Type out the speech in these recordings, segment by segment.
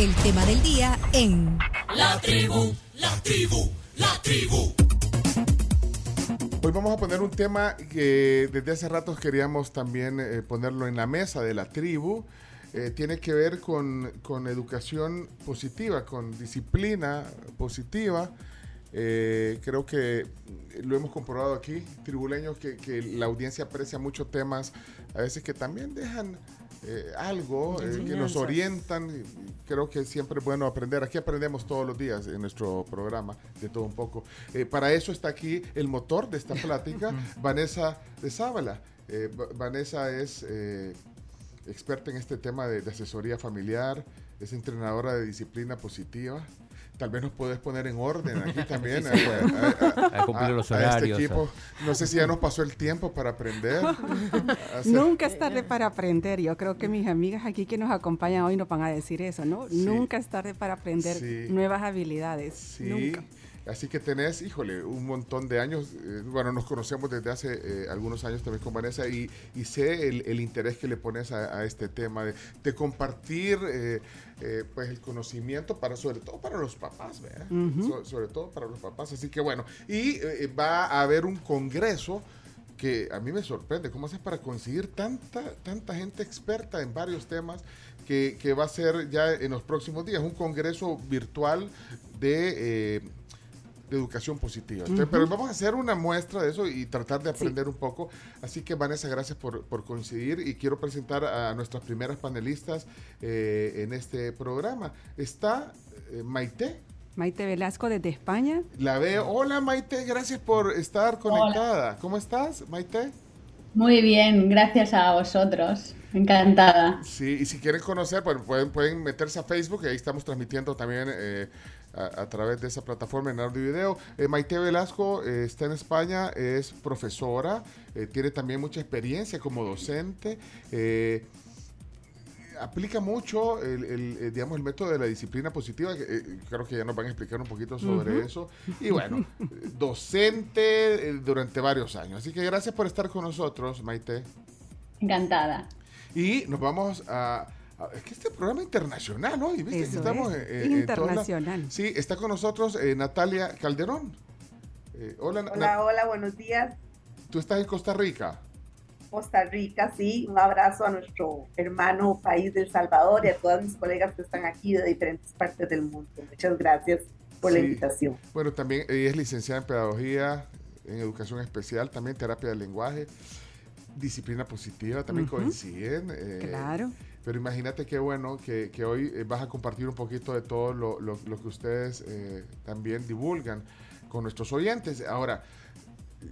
el tema del día en La tribu, la tribu, la tribu. Hoy vamos a poner un tema que desde hace rato queríamos también eh, ponerlo en la mesa de la tribu. Eh, tiene que ver con, con educación positiva, con disciplina positiva. Eh, creo que lo hemos comprobado aquí, tribuleños, que, que la audiencia aprecia mucho temas a veces que también dejan eh, algo, eh, que nos orientan. Creo que siempre es bueno aprender. Aquí aprendemos todos los días en nuestro programa, de todo un poco. Eh, para eso está aquí el motor de esta plática, Vanessa de Zábala. Eh, Va- Vanessa es eh, experta en este tema de, de asesoría familiar, es entrenadora de disciplina positiva. Tal vez nos puedes poner en orden aquí también. Sí, a- puede. a- a- A cumplir los a este horarios, equipo. No sé si ya nos pasó el tiempo para aprender. Nunca es tarde para aprender. Yo creo que mis amigas aquí que nos acompañan hoy nos van a decir eso, ¿no? Sí. Nunca es tarde para aprender Sí. nuevas habilidades. Sí, Nunca. así que tenés, híjole, un montón de años. eh, bueno, nos conocemos desde hace eh, algunos años también con Vanessa y, y sé el, el interés que le pones a, a este tema de, de compartir eh, eh, pues el conocimiento para, sobre todo para los papás, ¿verdad? So- sobre todo para los papás. Así que bueno, y eh, va a haber un congreso que a mí me sorprende. ¿Cómo haces para conseguir tanta, tanta gente experta en varios temas que, que va a ser ya en los próximos días? Un congreso virtual de, eh, de educación positiva. Entonces, Pero vamos a hacer una muestra de eso y tratar de aprender un poco. Así que Vanessa, gracias por, por coincidir y quiero presentar a nuestras primeras panelistas eh, en este programa. Está eh, Maite. Maite Velasco desde España. La veo. Hola Maite, gracias por estar conectada. ¿Cómo estás, Maite? Muy bien, gracias a vosotros. Encantada. Sí, y si quieren conocer, pues pueden, pueden meterse a Facebook, y ahí estamos transmitiendo también eh, a, a través de esa plataforma en audio y video. Eh, Maite Velasco eh, está en España, es profesora, eh, tiene también mucha experiencia como docente. aplica mucho el, el, digamos, el método de la disciplina positiva, creo que ya nos van a explicar un poquito sobre eso. Y bueno, docente durante varios años. Así que gracias por estar con nosotros, Maite. Encantada. Y nos vamos a... a- es que este programa internacional, ¿no? Y viste que estamos es, eh, eh, internacional. Sí, está con nosotros eh, Natalia Calderón. Eh, hola, Hola, hola, buenos días. tú estás en Costa Rica. Costa Rica, sí. Un abrazo a nuestro hermano país de El Salvador y a todas mis colegas que están aquí de diferentes partes del mundo. Muchas gracias por la invitación. Bueno, también ella es licenciada en pedagogía, en educación especial, también terapia del lenguaje, disciplina positiva, también coinciden. eh, Claro. Pero imagínate qué bueno que, que hoy eh, vas a compartir un poquito de todo lo, lo- lo que ustedes eh, también divulgan con nuestros oyentes. Ahora,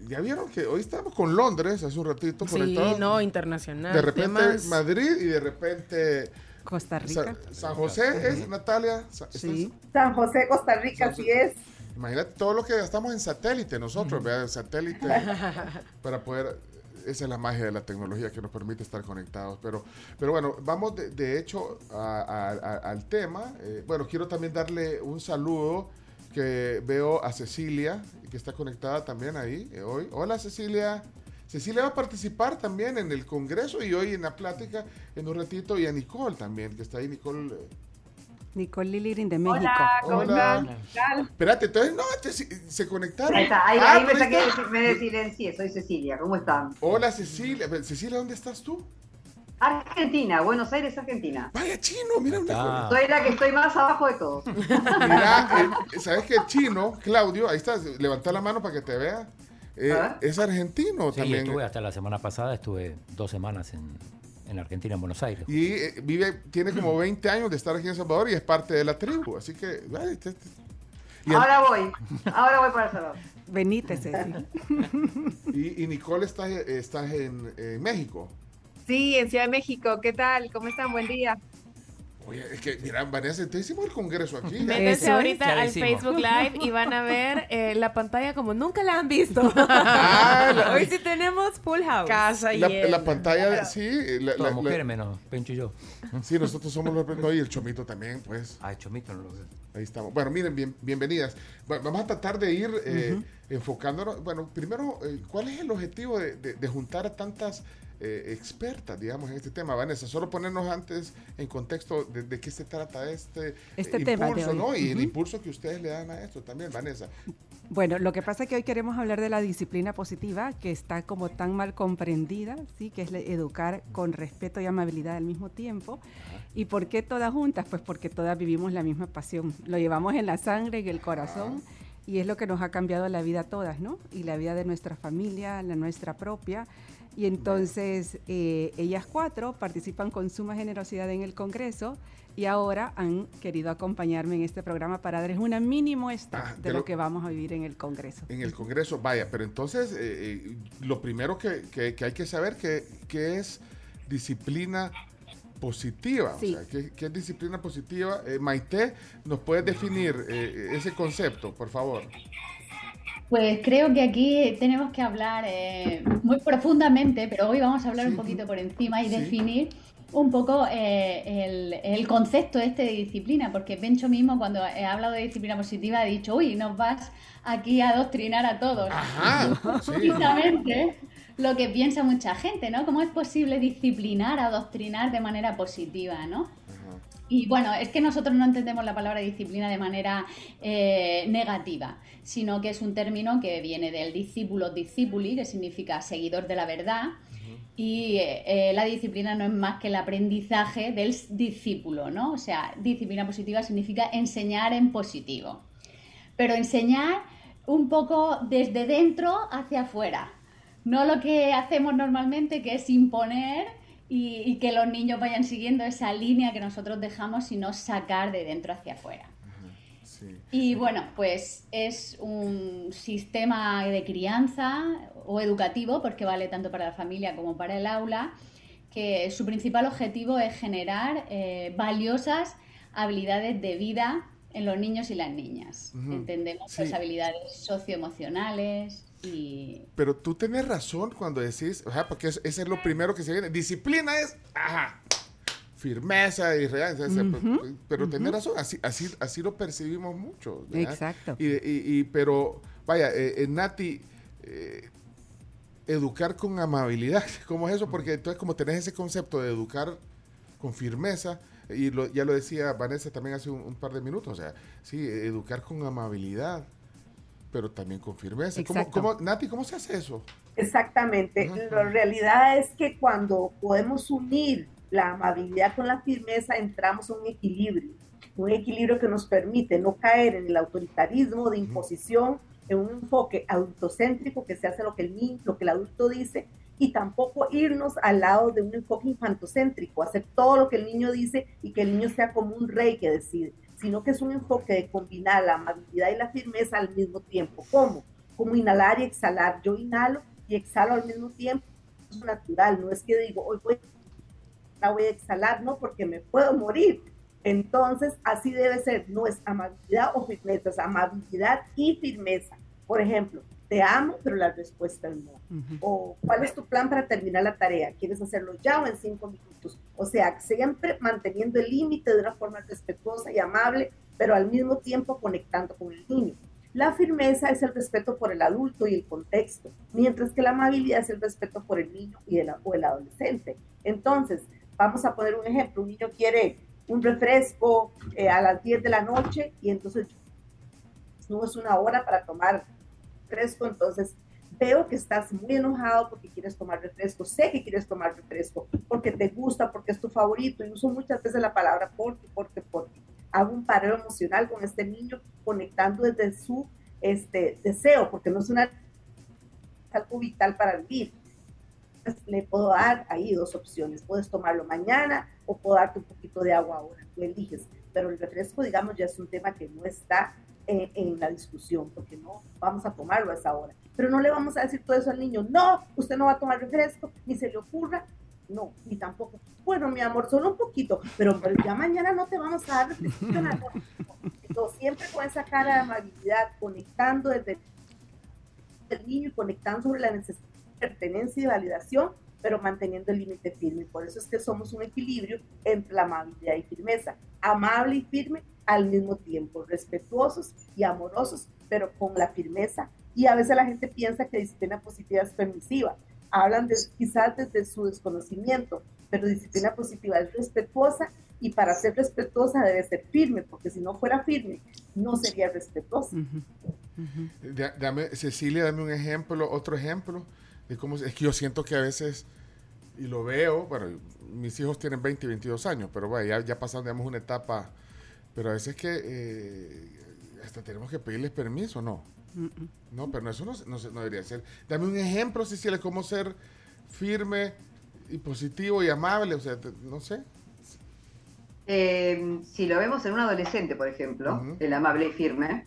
ya vieron que hoy estamos con Londres hace un ratito Sí, no, internacional. de repente temas- Madrid y de repente Costa Sa- Rica. San José es Natalia. Sa- ¿estás? Sí. San José, Costa Rica, así es. Imagínate todo lo que gastamos en satélite nosotros, ¿verdad? Satélite para poder esa es la magia de la tecnología que nos permite estar conectados. Pero, pero bueno, vamos de, hecho a- al tema. Eh, bueno, quiero también darle un saludo que veo a Cecilia, que está conectada también ahí eh, hoy. Hola Cecilia. Cecilia va a participar también en el Congreso y hoy en la plática en un ratito. Y a Nicole también, que está ahí. Nicole. Nicole Lilirin de México. Hola, ¿cómo Hola. Espérate, entonces no, se conectaron. Ahí está, ahí, Ah, ahí me pero saqué, está. me silencié, soy Cecilia, ¿cómo están? Hola Cecilia. Cecilia, ¿dónde estás tú? Argentina, Buenos Aires, Argentina. Vaya chino, mira una Ah. Soy la que estoy más abajo de todos. Mira, eh, ¿sabes qué? Chino, Claudio, ahí estás, levanta la mano para que te vea. Eh, es argentino Sí, también. estuve hasta la semana pasada, estuve dos semanas en, en Argentina, en Buenos Aires. Y eh, vive, tiene como 20 años de estar aquí en El Salvador y es parte de la tribu. Así que. este- este- Y, el- Ahora voy, ahora voy para El Salvador. Benítez, Ceci. y- y Nicole está, estás en, en México. Sí, en Ciudad de México. ¿Qué tal? ¿Cómo están? Buen día. Oye, es que, mira, Vanessa, te hicimos el congreso aquí. Métanse ahorita al. Facebook Live y van a ver eh, la pantalla como nunca la han visto. Ah, la- Hoy sí tenemos Full House. Casa La, llena. la pantalla, sí. La, la- la- mujeres menos Pencho y yo. sí, nosotros somos los. No, y el Chomito también, pues. Ah, Chomito no lo veo. Ahí estamos. Bueno, miren, bien, bienvenidas. Va- Vamos a tratar de ir eh, enfocándonos. Bueno, primero, eh, ¿cuál es el objetivo de, de- de juntar a tantas eh, expertas, digamos, en este tema. Vanessa, solo ponernos antes en contexto de, de qué se trata este, Este eh, tema impulso. ¿no? Y el impulso que ustedes le dan a esto también, Vanessa. Bueno, lo que pasa es que hoy queremos hablar de la disciplina positiva, que está como tan mal comprendida, ¿sí? que es educar con respeto y amabilidad al mismo tiempo. ¿Y por qué todas juntas? Pues porque todas vivimos la misma pasión. Lo llevamos en la sangre, en el corazón, y es lo que nos ha cambiado la vida a todas, ¿no? Y la vida de nuestra familia, la nuestra propia. Y entonces eh, ellas cuatro participan con suma generosidad en el Congreso y ahora han querido acompañarme en este programa para darles una mini muestra Ah, de lo que vamos a vivir en el Congreso. En el Congreso, vaya, pero entonces eh, eh, lo primero que, que- que hay que saber que, que es disciplina positiva. Sí. O sea, ¿qué, qué es disciplina positiva? Eh, Maite, ¿nos puedes definir eh, ese concepto, por favor? Pues creo que aquí tenemos que hablar eh, muy profundamente, pero hoy vamos a hablar un poquito por encima y Sí. definir un poco eh, el, el concepto este de disciplina, porque Bencho mismo cuando he hablado de disciplina positiva ha dicho, uy, nos vas aquí a adoctrinar a todos. Ajá, sí. Precisamente lo que piensa mucha gente, ¿no? ¿Cómo es posible disciplinar, adoctrinar de manera positiva, ¿no? Y bueno, es que nosotros no entendemos la palabra disciplina de manera eh, negativa, sino que es un término que viene del discípulo discipuli, que significa seguidor de la verdad, y eh, la disciplina no es más que el aprendizaje del discípulo, ¿no? O sea, disciplina positiva significa enseñar en positivo, pero enseñar un poco desde dentro hacia afuera, no lo que hacemos normalmente, que es imponer y, y que los niños vayan siguiendo esa línea que nosotros dejamos, sino sacar de dentro hacia afuera. Sí. Y bueno, pues es un sistema de crianza o educativo, porque vale tanto para la familia como para el aula, que su principal objetivo es generar eh, valiosas habilidades de vida en los niños y las niñas. Entendemos Sí. pues habilidades socioemocionales y Pero tú tenés razón cuando decís, o sea, porque es- ese es lo primero que se viene. Disciplina es, ajá, firmeza y real. Pero tenés razón, así, así, así lo percibimos mucho. ¿verdad? Exacto. Y, y- y- pero, vaya, eh, eh, Nati, eh, educar con amabilidad, ¿cómo es eso? Porque entonces como tenés ese concepto de educar con firmeza, y lo- ya lo decía Vanessa también hace un, un par de minutos, o sea, sí, educar con amabilidad, pero también con firmeza. ¿Cómo, cómo- Nati, ¿cómo se hace eso? Exactamente. Ajá. La realidad es que cuando podemos unir la amabilidad con la firmeza, entramos a un equilibrio. Un equilibrio que nos permite no caer en el autoritarismo de imposición, en un enfoque adultocéntrico que se hace lo que el niño, lo que el adulto dice, y tampoco irnos al lado de un enfoque infantocéntrico, hacer todo lo que el niño dice y que el niño sea como un rey que decide, sino que es un enfoque de combinar la amabilidad y la firmeza al mismo tiempo. ¿Cómo? Como inhalar y exhalar. Yo inhalo y exhalo al mismo tiempo. Es natural, no es que digo, hoy voy, la voy a exhalar, no, porque me puedo morir. Entonces, así debe ser, no es amabilidad o firmeza, es amabilidad y firmeza. Por ejemplo, te amo, pero la respuesta es no. Ujú. O cuál es tu plan para terminar la tarea, quieres hacerlo ya o en cinco minutos. O sea, siempre manteniendo el límite de una forma respetuosa y amable, pero al mismo tiempo conectando con el niño. La firmeza es el respeto por el adulto y el contexto, mientras que la amabilidad es el respeto por el niño y el, o el adolescente. Entonces, vamos a poner un ejemplo, un niño quiere un refresco eh, a las 10 de la noche y entonces no es una hora para tomar refresco, entonces veo que estás muy enojado porque quieres tomar refresco, sé que quieres tomar refresco porque te gusta, porque es tu favorito y uso muchas veces la palabra porque, porque, porque. Hago un pareo emocional con este niño conectando desde su este, deseo, porque no es una algo vital para vivir. Entonces, le puedo dar ahí dos opciones, puedes tomarlo mañana o puedo darte un poquito de agua ahora, tú eliges, pero el refresco, digamos, ya es un tema que no está en, en la discusión, porque no vamos a tomarlo a esa hora. Pero no le vamos a decir todo eso al niño, no, usted no va a tomar refresco, ni se le ocurra, no, ni tampoco. Bueno, mi amor, solo un poquito, pero, pero ya mañana no te vamos a dar refresco. Entonces, siempre con esa cara de amabilidad, conectando desde el niño y conectando sobre la necesidad de pertenencia y validación, pero manteniendo el límite firme. Por eso es que somos un equilibrio entre la amabilidad y firmeza. Amable y firme al mismo tiempo, respetuosos y amorosos, pero con la firmeza. Y a veces la gente piensa que disciplina positiva es permisiva. hablan de, quizás desde su desconocimiento, pero disciplina positiva es respetuosa y para ser respetuosa debe ser firme, porque si no fuera firme, no sería respetuosa. Da- Dame, Cecilia, dame un ejemplo, otro ejemplo de cómo es que yo siento que a veces y lo veo, bueno, mis hijos tienen 20 y 22 años, pero bueno, ya, ya pasaron, digamos, una etapa, pero a veces que eh, hasta tenemos que pedirles permiso, ¿no? No, pero eso no, no, se- no debería ser. Dame un ejemplo, Cecilia, cómo ser firme y positivo y amable, o sea, te- no sé. Eh, si lo vemos en un adolescente, por ejemplo, el amable y firme,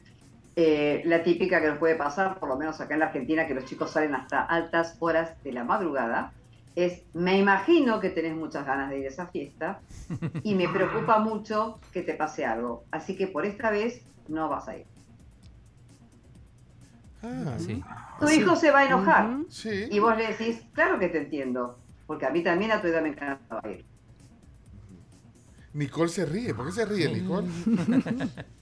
eh, la típica que nos puede pasar, por lo menos acá en la Argentina, que los chicos salen hasta altas horas de la madrugada, es, me imagino que tenés muchas ganas de ir a esa fiesta y me preocupa mucho que te pase algo. Así que por esta vez no vas a ir. Ah, Sí. Tu hijo se va a enojar sí. y vos le decís, claro que te entiendo, porque a mí también a tu edad me encantaba ir. Nicole se ríe. ¿Por qué se ríe, Nicole?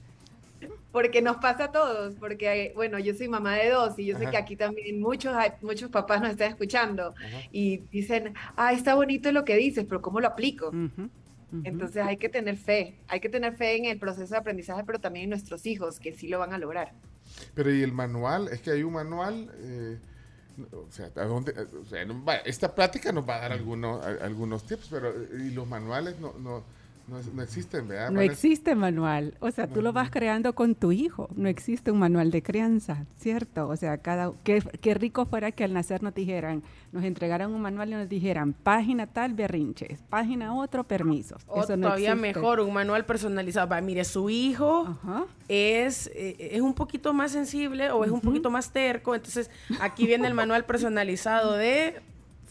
Porque nos pasa a todos, porque, bueno, yo soy mamá de dos y yo sé que aquí también muchos, hay- muchos papás nos están escuchando Ajá. y dicen, ah, está bonito lo que dices, pero ¿cómo lo aplico? Entonces hay que tener fe, hay que tener fe en el proceso de aprendizaje, pero también en nuestros hijos, que sí lo van a lograr. Pero y el manual, es que hay un manual, eh, o sea, ¿a dónde? O sea, no va- esta plática nos va a dar algunos, a- algunos tips, pero y los manuales no, no, no, no existen, ¿verdad? No existe manual, o sea, tú lo vas creando con tu hijo, no existe un manual de crianza, ¿cierto? O sea, cada qué, qué rico fuera que al nacer nos dijeran, nos entregaran un manual y nos dijeran, página tal, berrinches, página otro, permisos. O Eso no todavía existe. mejor, un manual personalizado. Va, mire, su hijo Ajá. es, eh, es un poquito más sensible o es un poquito más terco. Entonces, aquí viene el manual personalizado de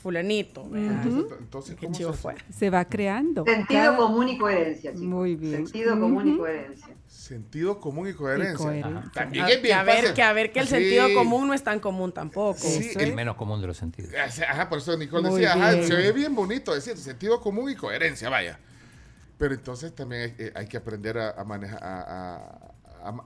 fulanito. ¿verdad? Entonces, entonces, Qué ¿cómo chido se- fue. Se va creando. Sentido Cada- común y coherencia, chicos. Muy bien. Sentido común y coherencia. Sentido común y coherencia. Y coherencia. Ajá. También A- es que, bien a ver, que a ver que el Sí. sentido común no es tan común tampoco. Sí, El menos común de los sentidos. Ajá, por eso Nicole Muy decía, ajá, se ve bien bonito decir sentido común y coherencia, vaya. Pero entonces también hay, eh, hay que aprender a, a manejar, a,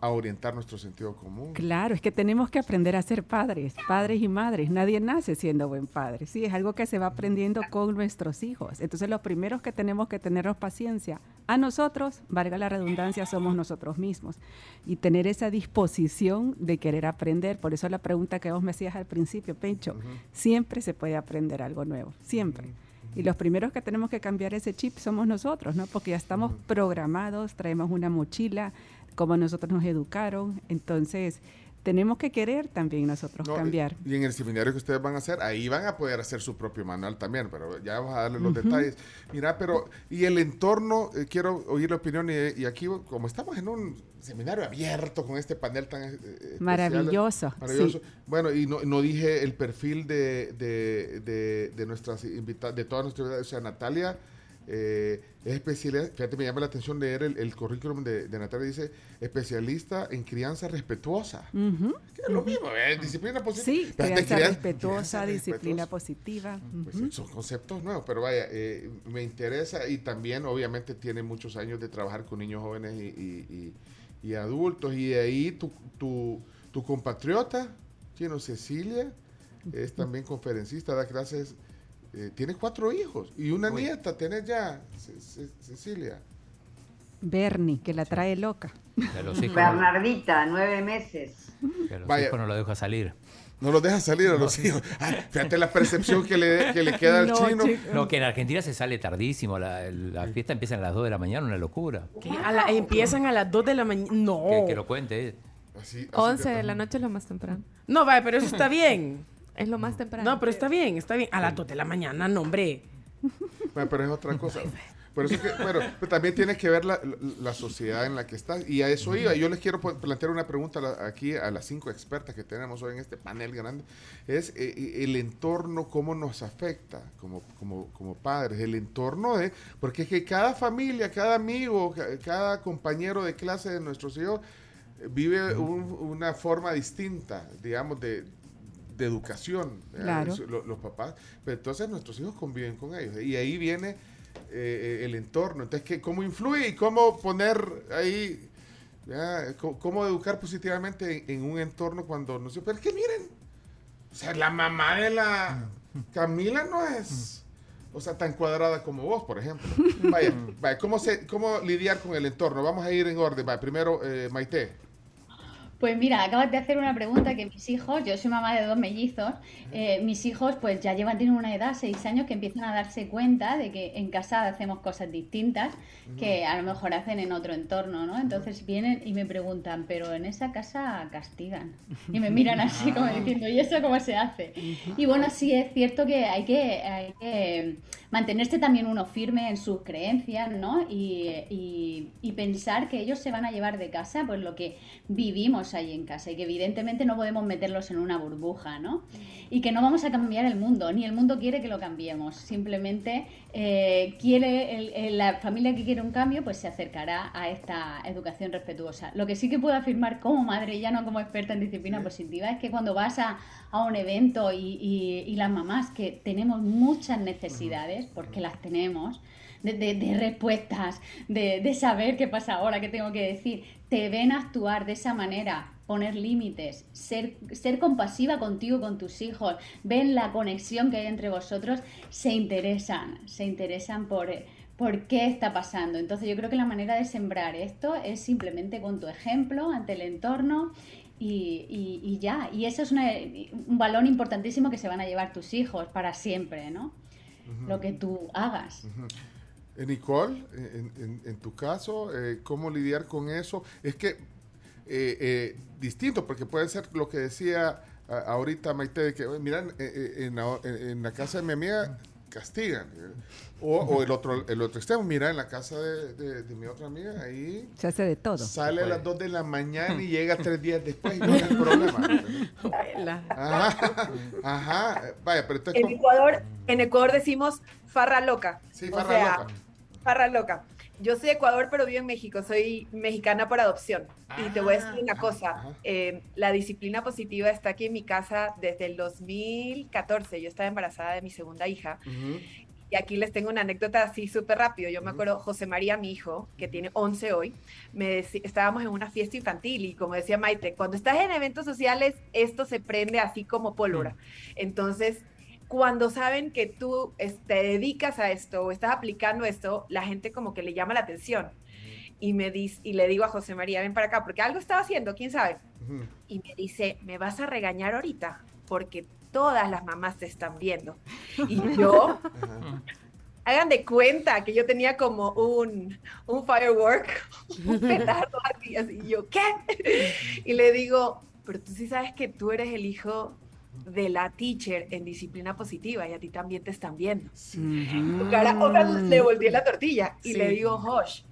a- orientar nuestro sentido común. Claro, es que tenemos que aprender a ser padres, padres y madres. Nadie nace siendo buen padre. Sí, es algo que se va aprendiendo con nuestros hijos. Entonces, los primeros que tenemos que tenernos paciencia a nosotros, valga la redundancia, somos nosotros mismos. Y tener esa disposición de querer aprender. Por eso la pregunta que vos me hacías al principio, Pencho, siempre se puede aprender algo nuevo, siempre. Y los primeros que tenemos que cambiar ese chip somos nosotros, ¿no? Porque ya estamos programados, traemos una mochila, como nosotros nos educaron. Entonces, tenemos que querer también nosotros No, cambiar. Y en el seminario que ustedes van a hacer, ahí van a poder hacer su propio manual también, pero ya vamos a darle los detalles. Mira, pero, y el entorno, eh, quiero oír la opinión, y, y aquí, como estamos en un seminario abierto con este panel tan eh, especial, Maravilloso, maravilloso. sí. Bueno, y no, no dije el perfil de, de, de, de nuestras invitadas, de todas nuestras invitadas, o sea, Natalia. Eh, es especialista, fíjate, me llama la atención leer el, el currículum de, de Natalia, dice especialista en crianza respetuosa. Que es lo mismo, ¿eh? disciplina positiva. Sí, crianza crianza- respetuosa, crianza disciplina respetuosa. positiva. Pues Ujú. sí, son conceptos nuevos, pero vaya, eh, me interesa y también obviamente tiene muchos años de trabajar con niños jóvenes y, y- y- y adultos. Y de ahí tu, tu, tu compatriota, Chino Cecilia, es también conferencista, da clases, eh, tiene cuatro hijos y una nieta, tienes ya, Ce- Ce- Cecilia. Bernie, que la trae loca. Los hijos, Bernardita, nueve meses. que a los Vaya. hijos no lo deja salir. No los deja salir a los hijos. Ay, fíjate la percepción que le, que le queda al No, chino. chico. No, que en Argentina se sale tardísimo. La, la fiesta empieza a las 2 de la mañana, una locura. Que a la- empiezan a las 2 de la mañana. No. Que, que lo cuente. eh. Así- así 11 que- de la noche es lo más temprano. No, vaya, pero eso está bien. Es lo más temprano. No, pero está bien, está bien. A las 2 de la mañana, no, hombre. Bueno, pero es otra cosa. Por eso que, bueno, pero también tienes que ver la, la- la sociedad en la que estás. Y a eso iba. Yo les quiero plantear una pregunta aquí a las cinco expertas que tenemos hoy en este panel grande. Es eh, el entorno, cómo nos afecta como, como, como padres. El entorno de... Porque es que cada familia, cada amigo, ca- cada compañero de clase de nuestros hijos eh, vive un- una forma distinta, digamos, de, de educación. Claro. Eso, lo- los papás. Pero entonces nuestros hijos conviven con ellos. Y ahí viene eh, el entorno. Entonces, ¿qué, ¿cómo influye y cómo poner ahí, ya, cómo, cómo educar positivamente en, en un entorno cuando no sé, pero es que miren, o sea, la mamá de la, Camila no es, o sea, tan cuadrada como vos, por ejemplo. Vaya, vaya ¿cómo, se, ¿cómo lidiar con el entorno? Vamos a ir en orden. Vaya, primero, eh, Maite. Pues mira, acabas de hacer una pregunta que mis hijos, yo soy mamá de dos mellizos, eh, mis hijos pues ya llevan, tienen una edad, seis años, que empiezan a darse cuenta de que en casa hacemos cosas distintas que a lo mejor hacen en otro entorno, ¿no? Entonces vienen y me preguntan, pero en esa casa castigan. Y me miran así como diciendo, ¿y eso cómo se hace? Y bueno, sí es cierto que hay que, hay que mantenerse también uno firme en sus creencias, ¿no? Y, y, y pensar que ellos se van a llevar de casa pues lo que vivimos ahí en casa y que evidentemente no podemos meterlos en una burbuja, ¿no? Y que no vamos a cambiar el mundo, ni el mundo quiere que lo cambiemos, simplemente eh, quiere la familia que quiere un cambio, pues se acercará a esta educación respetuosa. Lo que sí que puedo afirmar como madre, ya no como experta en disciplina positiva, es que cuando vas a, a un evento y, y, y las mamás que tenemos muchas necesidades, porque las tenemos, de, de, de respuestas, de, de, saber qué pasa ahora, qué tengo que decir, te ven actuar de esa manera, poner límites, ser, ser compasiva contigo, con tus hijos, ven la conexión que hay entre vosotros, se interesan, se interesan por, por qué está pasando. Entonces yo creo que la manera de sembrar esto es simplemente con tu ejemplo ante el entorno y, y, y, ya. Y eso es una, un balón importantísimo que se van a llevar tus hijos para siempre, ¿no? Uh -huh. Lo que tú hagas. Uh -huh. Eh, Nicole, en, en, en, tu caso, eh, ¿cómo lidiar con eso? Es que eh, distinto, porque puede ser lo que decía ahorita Maite, de que, miran, en, en, la casa de mi amiga castigan. O, o, el otro el otro extremo, mira, en la casa de, de, de, mi otra amiga, ahí... Se hace de todo. Sale a las 2 de la mañana y llega tres días después y no hay problema. Ajá, ajá. Vaya, pero en, Ecuador, en Ecuador decimos farra loca. Sí, farra o sea, loca. Farra loca. Yo soy de Ecuador, pero vivo en México. Soy mexicana por adopción. Ah, y te voy a decir una cosa. Eh, la disciplina positiva está aquí en mi casa desde el 2014. Yo estaba embarazada de mi segunda hija. Uh -huh. Y aquí les tengo una anécdota así súper rápido. Yo me acuerdo, José María, mi hijo, que tiene 11 hoy, me decía, estábamos en una fiesta infantil y como decía Maite, cuando estás en eventos sociales, esto se prende así como pólvora. Entonces, cuando saben que tú te dedicas a esto o estás aplicando esto, la gente como que le llama la atención. Y, me dice, y le digo a José María, ven para acá, porque algo estaba haciendo, quién sabe. Uh -huh. Y me dice, me vas a regañar ahorita, porque todas las mamás te están viendo. Y yo, hagan de cuenta que yo tenía como un, un firework, un petardo así, así, y yo, ¿qué? Y le digo, pero tú sí sabes que tú eres el hijo de la teacher en disciplina positiva y a ti también te están viendo. Sí. Cara, otra, le volví la tortilla y sí. le digo, Josh,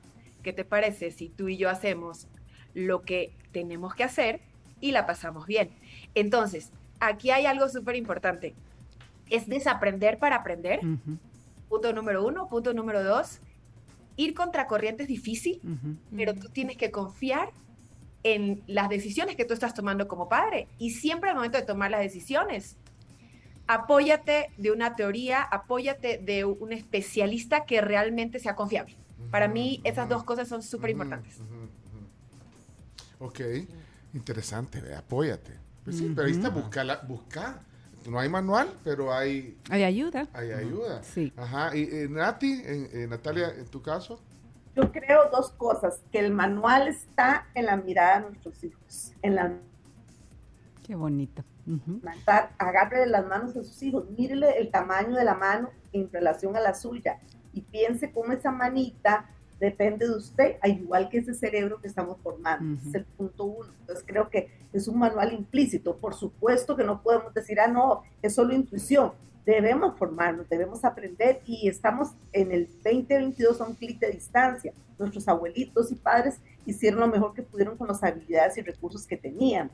¿qué te parece si tú y yo hacemos lo que tenemos que hacer y la pasamos bien? Entonces, aquí hay algo súper importante. Es desaprender para aprender. Uh -huh. Punto número uno. Punto número dos. Ir contracorriente es difícil, uh -huh. pero tú tienes que confiar en las decisiones que tú estás tomando como padre. Y siempre al momento de tomar las decisiones, apóyate de una teoría, apóyate de un especialista que realmente sea confiable. Uh -huh. Para mí, esas dos cosas son súper importantes. Ok, interesante, apóyate. Pues sí, uh -huh. pero ahí está, buscar, buscar. No hay manual, pero hay... Hay ayuda. Hay ayuda. Sí. Ajá. ¿Y eh, Nati, en, Natalia, en tu caso? Yo creo dos cosas, que el manual está en la mirada de nuestros hijos, en la... Qué bonito. Uh -huh. Agarre las manos a sus hijos, mírele el tamaño de la mano en relación a la suya y piense cómo esa manita depende de usted, al igual que ese cerebro que estamos formando. Uh -huh. Es el punto uno. Entonces creo que es un manual implícito. Por supuesto que no podemos decir, ah, no, es solo intuición. Debemos formarnos, debemos aprender y estamos en el 2022 a un clic de distancia. Nuestros abuelitos y padres hicieron lo mejor que pudieron con las habilidades y recursos que tenían.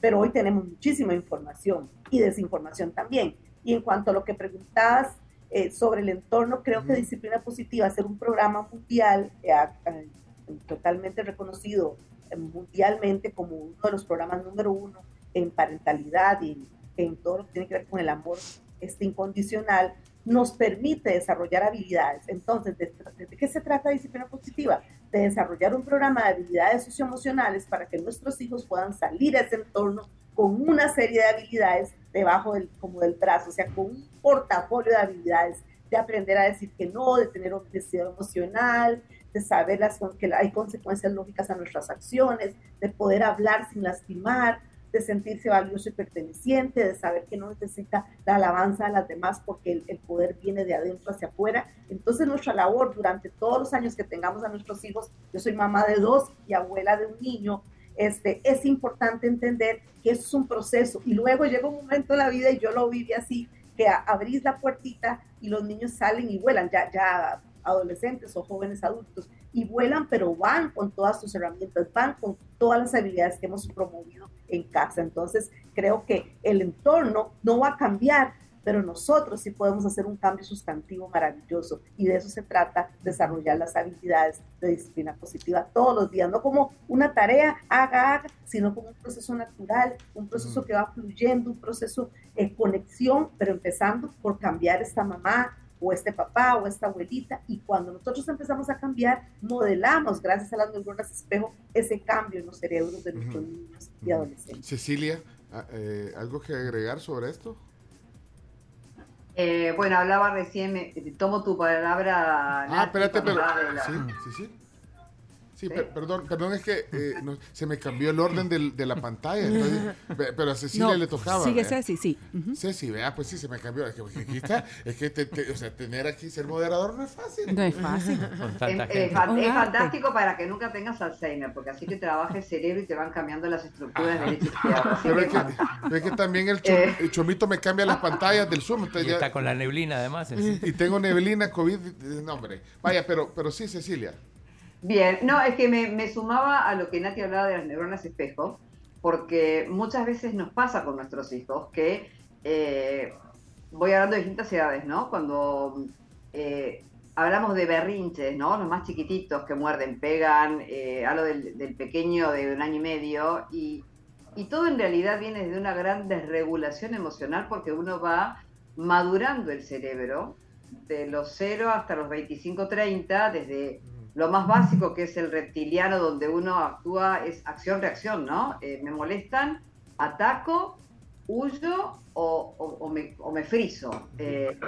Pero hoy tenemos muchísima información y desinformación también. Y en cuanto a lo que preguntabas, eh, sobre el entorno, creo que Disciplina Positiva, hacer un programa mundial eh, eh, totalmente reconocido mundialmente como uno de los programas número uno en parentalidad y en todo lo que tiene que ver con el amor este incondicional, nos permite desarrollar habilidades. Entonces, ¿de, ¿de, qué se trata disciplina positiva? De desarrollar un programa de habilidades socioemocionales para que nuestros hijos puedan salir a ese entorno con una serie de habilidades debajo del, como del brazo, o sea, con un portafolio de habilidades, de aprender a decir que no, de tener honestidad emocional, de saber las, que hay consecuencias lógicas a nuestras acciones, de poder hablar sin lastimar, de sentirse valioso y perteneciente, de saber que no necesita la alabanza de las demás porque el, el, poder viene de adentro hacia afuera. Entonces nuestra labor durante todos los años que tengamos a nuestros hijos, yo soy mamá de dos y abuela de un niño, este, es importante entender que eso es un proceso y luego llega un momento en la vida y yo lo viví así, que abrís la puertita y los niños salen y vuelan, ya, ya adolescentes o jóvenes adultos, y vuelan, pero van con todas sus herramientas, van con todas las habilidades que hemos promovido en casa. Entonces, creo que el entorno no va a cambiar, pero nosotros sí podemos hacer un cambio sustantivo maravilloso. Y de eso se trata, desarrollar las habilidades de disciplina positiva todos los días, no como una tarea, haga, haga, sino como un proceso natural, un proceso que va fluyendo, un proceso de conexión, pero empezando por cambiar esta mamá, o este papá o esta abuelita. Y cuando nosotros empezamos a cambiar, modelamos, gracias a las neuronas espejo, ese cambio en los cerebros de nuestros niños y adolescentes. Cecilia, ah, eh, ¿algo que agregar sobre esto? Eh, bueno, hablaba recién, me, tomo tu palabra. Ah, espérate, pero. Sí, sí, sí. Sí, perdón, perdón, es que eh, no, se me cambió el orden del, de la pantalla. Entonces, pero a Cecilia No, le tocaba. Sigue ¿verdad? Ceci, sí. Ujú. Ceci, vea, pues sí, se me cambió. Es que, porque aquí está, es que te- te- o sea, tener aquí, ser moderador no es fácil. No es fácil. Es, es es arte. fantástico para que nunca tengas Alzheimer, porque así que trabaja el cerebro y te van cambiando las estructuras de derecha y izquierda. Así Pero que es que, es también el, cho- Eh. el chomito me cambia las pantallas del Zoom. entonces Y ya- está con la neblina además. sí. y tengo neblina, COVID. No, hombre. Vaya, pero, pero sí, Cecilia. Bien, no, es que me, me sumaba a lo que Nati hablaba de las neuronas espejo, porque muchas veces nos pasa con nuestros hijos que, eh, voy hablando de distintas edades, ¿no? Cuando eh, hablamos de berrinches, ¿no? Los más chiquititos que muerden, pegan, eh, hablo del, del pequeño de un año y medio, y, y todo en realidad viene de una gran desregulación emocional porque uno va madurando el cerebro de los 0 hasta los 25, 30, desde lo más básico que es el reptiliano, donde uno actúa, es acción-reacción, ¿no? Eh, me molestan, ataco, huyo o, me, o friso. Eh,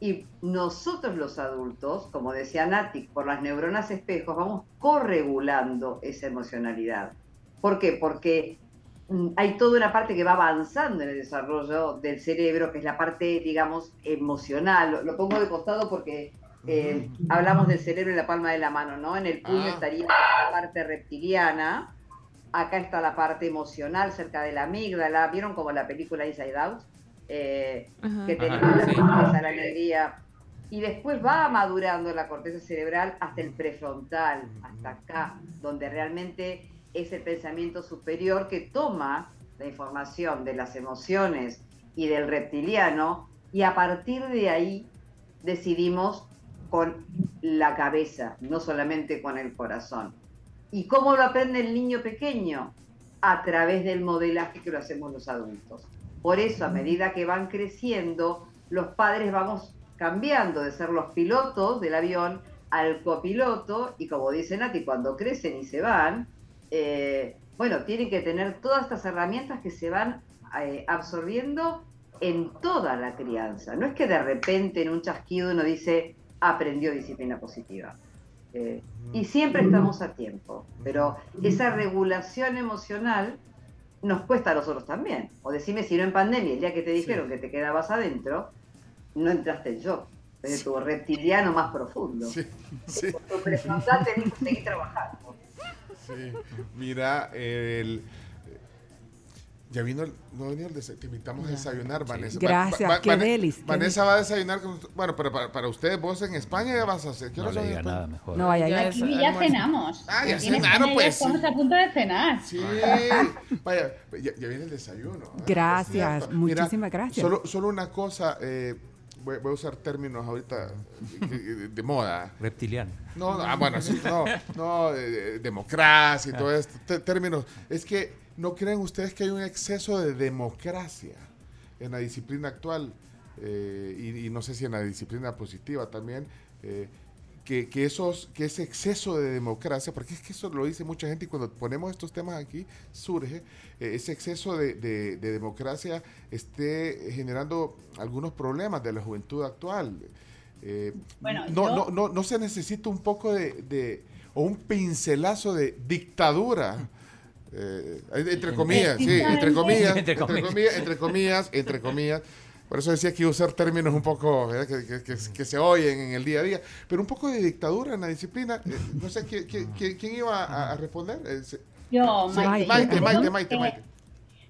y nosotros los adultos, como decía Nati, por las neuronas espejos, vamos corregulando esa emocionalidad. ¿Por qué? Porque mm, hay toda una parte que va avanzando en el desarrollo del cerebro, que es la parte, digamos, emocional. Lo pongo de costado porque eh, hablamos del cerebro en la palma de la mano, ¿no? En el puño Ah. estaría la parte reptiliana, acá está la parte emocional cerca de la amígdala. ¿Vieron como la película Inside Out? Eh, que tenemos la sí. tristeza, la alegría. Y después va madurando la corteza cerebral hasta el prefrontal, hasta acá, donde realmente es el pensamiento superior que toma la información de las emociones y del reptiliano y a partir de ahí decidimos con la cabeza, no solamente con el corazón. ¿Y cómo lo aprende el niño pequeño? A través del modelaje que lo hacemos los adultos. Por eso, a medida que van creciendo, los padres vamos cambiando de ser los pilotos del avión al copiloto y como dice Nati, cuando crecen y se van, eh, bueno, tienen que tener todas estas herramientas que se van eh, absorbiendo en toda la crianza. No es que de repente en un chasquido uno dice, aprendió disciplina positiva. Eh, y siempre estamos a tiempo, pero esa regulación emocional nos cuesta a nosotros también. O decime si no en pandemia, el día que te dijeron que te quedabas adentro, no entraste en shock, desde tu reptiliano más profundo. Sí, sí. Tu prefrontal tenés que seguir trabajando. Sí. Mira, el. Ya vino, el- no vino el desa- te invitamos a desayunar, Vanessa. Va- Gracias, va- qué Vane- delis, qué Vanessa va a desayunar con Bueno, pero para, para ustedes, vos en España ya vas a hacer. ¿Qué No le diga nada mejor. No vaya Ya Y ya cenamos. Ah, ya Aquí en cenaron, España ya pues, Estamos sí. a punto de cenar. Sí, vaya, ya, ya viene el desayuno. ¿eh? Gracias, Es cierto. Mira, muchísimas gracias. Solo, solo una cosa, eh, voy, voy a usar términos ahorita de, de- de moda. Reptiliano. No, no, ah, bueno, sí, no, no, eh, democracia y todo esto, te- términos. Es que no creen ustedes que hay un exceso de democracia en la disciplina actual eh, y, y no sé si en la disciplina positiva también, eh, que, que esos, que ese exceso de democracia, porque es que eso lo dice mucha gente y cuando ponemos estos temas aquí surge, eh, ese exceso de, de- de democracia esté generando algunos problemas de la juventud actual. Bueno, no, yo- no, no, no se necesita un poco de, de- o un pincelazo de dictadura. Eh, entre comillas, sí, entre comillas, Entre comillas. entre comillas, entre comillas. Por eso decía que iba a usar términos un poco que, que- que- que se oyen en el día a día. Pero un poco de dictadura en la disciplina. eh, no sé ¿quién, quién- quién- iba a, a responder. Eh, se- Yo, sí, Maite, Maite, Maite, Maite, Maite.